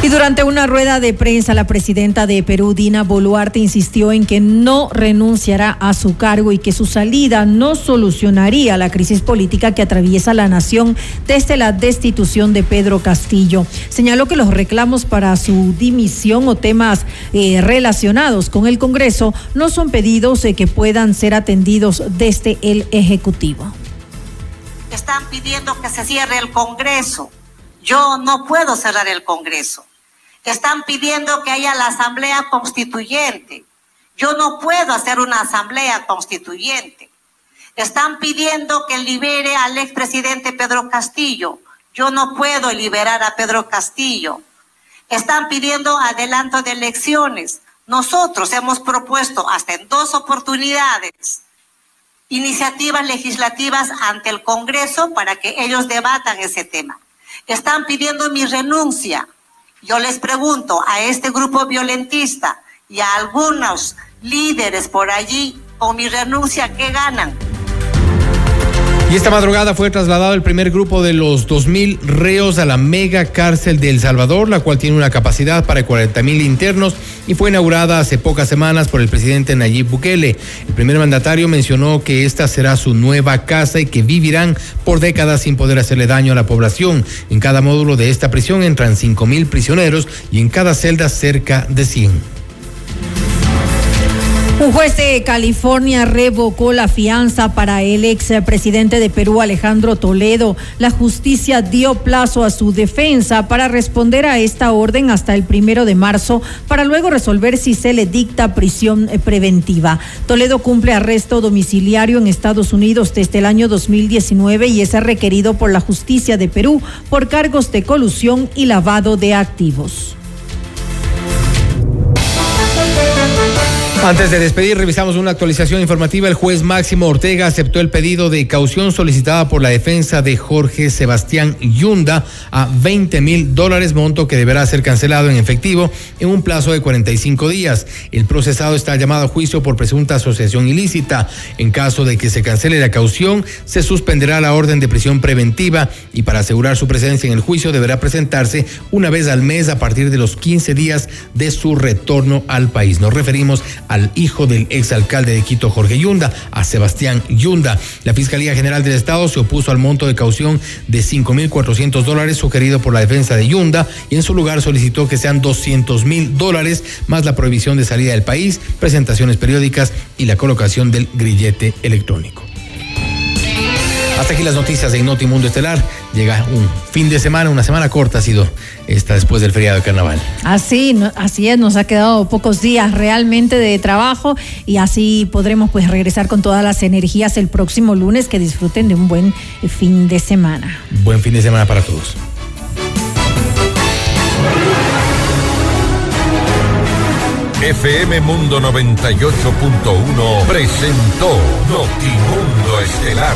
Y durante una rueda de prensa, la presidenta de Perú, Dina Boluarte, insistió en que no renunciará a su cargo y que su salida no solucionaría la crisis política que atraviesa la nación desde la destitución de Pedro Castillo. Señaló que los reclamos para su dimisión o temas eh, relacionados con el Congreso no son pedidos eh, que puedan ser atendidos desde el Ejecutivo. Están pidiendo que se cierre el Congreso. Yo no puedo cerrar el Congreso están pidiendo que haya la asamblea constituyente. Yo no puedo hacer una asamblea constituyente. Están pidiendo que libere al expresidente Pedro Castillo. Yo no puedo liberar a Pedro Castillo. Están pidiendo adelanto de elecciones. Nosotros hemos propuesto hasta en dos oportunidades iniciativas legislativas ante el Congreso para que ellos debatan ese tema. Están pidiendo mi renuncia. Yo les pregunto a este grupo violentista y a algunos líderes por allí, con mi renuncia, ¿qué ganan? Y esta madrugada fue trasladado el primer grupo de los 2.000 reos a la mega cárcel de El Salvador, la cual tiene una capacidad para 40.000 internos y fue inaugurada hace pocas semanas por el presidente Nayib Bukele. El primer mandatario mencionó que esta será su nueva casa y que vivirán por décadas sin poder hacerle daño a la población. En cada módulo de esta prisión entran 5.000 prisioneros y en cada celda cerca de 100. Un juez de California revocó la fianza para el ex presidente de Perú, Alejandro Toledo. La justicia dio plazo a su defensa para responder a esta orden hasta el primero de marzo, para luego resolver si se le dicta prisión preventiva. Toledo cumple arresto domiciliario en Estados Unidos desde el año 2019 y es requerido por la justicia de Perú por cargos de colusión y lavado de activos. Antes de despedir, revisamos una actualización informativa. El juez Máximo Ortega aceptó el pedido de caución solicitada por la defensa de Jorge Sebastián Yunda a 20 mil dólares, monto que deberá ser cancelado en efectivo en un plazo de 45 días. El procesado está llamado a juicio por presunta asociación ilícita. En caso de que se cancele la caución, se suspenderá la orden de prisión preventiva y para asegurar su presencia en el juicio deberá presentarse una vez al mes a partir de los 15 días de su retorno al país. Nos referimos a al hijo del exalcalde de Quito, Jorge Yunda, a Sebastián Yunda. La Fiscalía General del Estado se opuso al monto de caución de 5.400 dólares sugerido por la defensa de Yunda y en su lugar solicitó que sean 200 mil dólares más la prohibición de salida del país, presentaciones periódicas y la colocación del grillete electrónico. Hasta aquí las noticias de Noti Mundo Estelar. Llega un fin de semana, una semana corta ha sido esta después del feriado de carnaval. Así, así es, nos ha quedado pocos días realmente de trabajo y así podremos pues regresar con todas las energías el próximo lunes. Que disfruten de un buen fin de semana. Buen fin de semana para todos. FM Mundo 98.1 presentó Notimundo Estelar.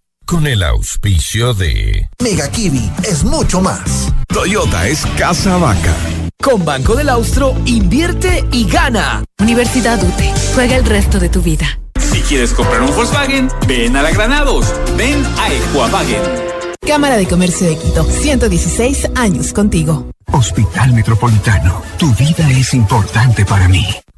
con el auspicio de Mega Kiwi es mucho más. Toyota es casa vaca. Con Banco del Austro, invierte y gana. Universidad UTE. Juega el resto de tu vida. Si quieres comprar un Volkswagen, ven a la Granados. Ven a Equavagen. Cámara de Comercio de Quito. 116 años contigo. Hospital Metropolitano. Tu vida es importante para mí.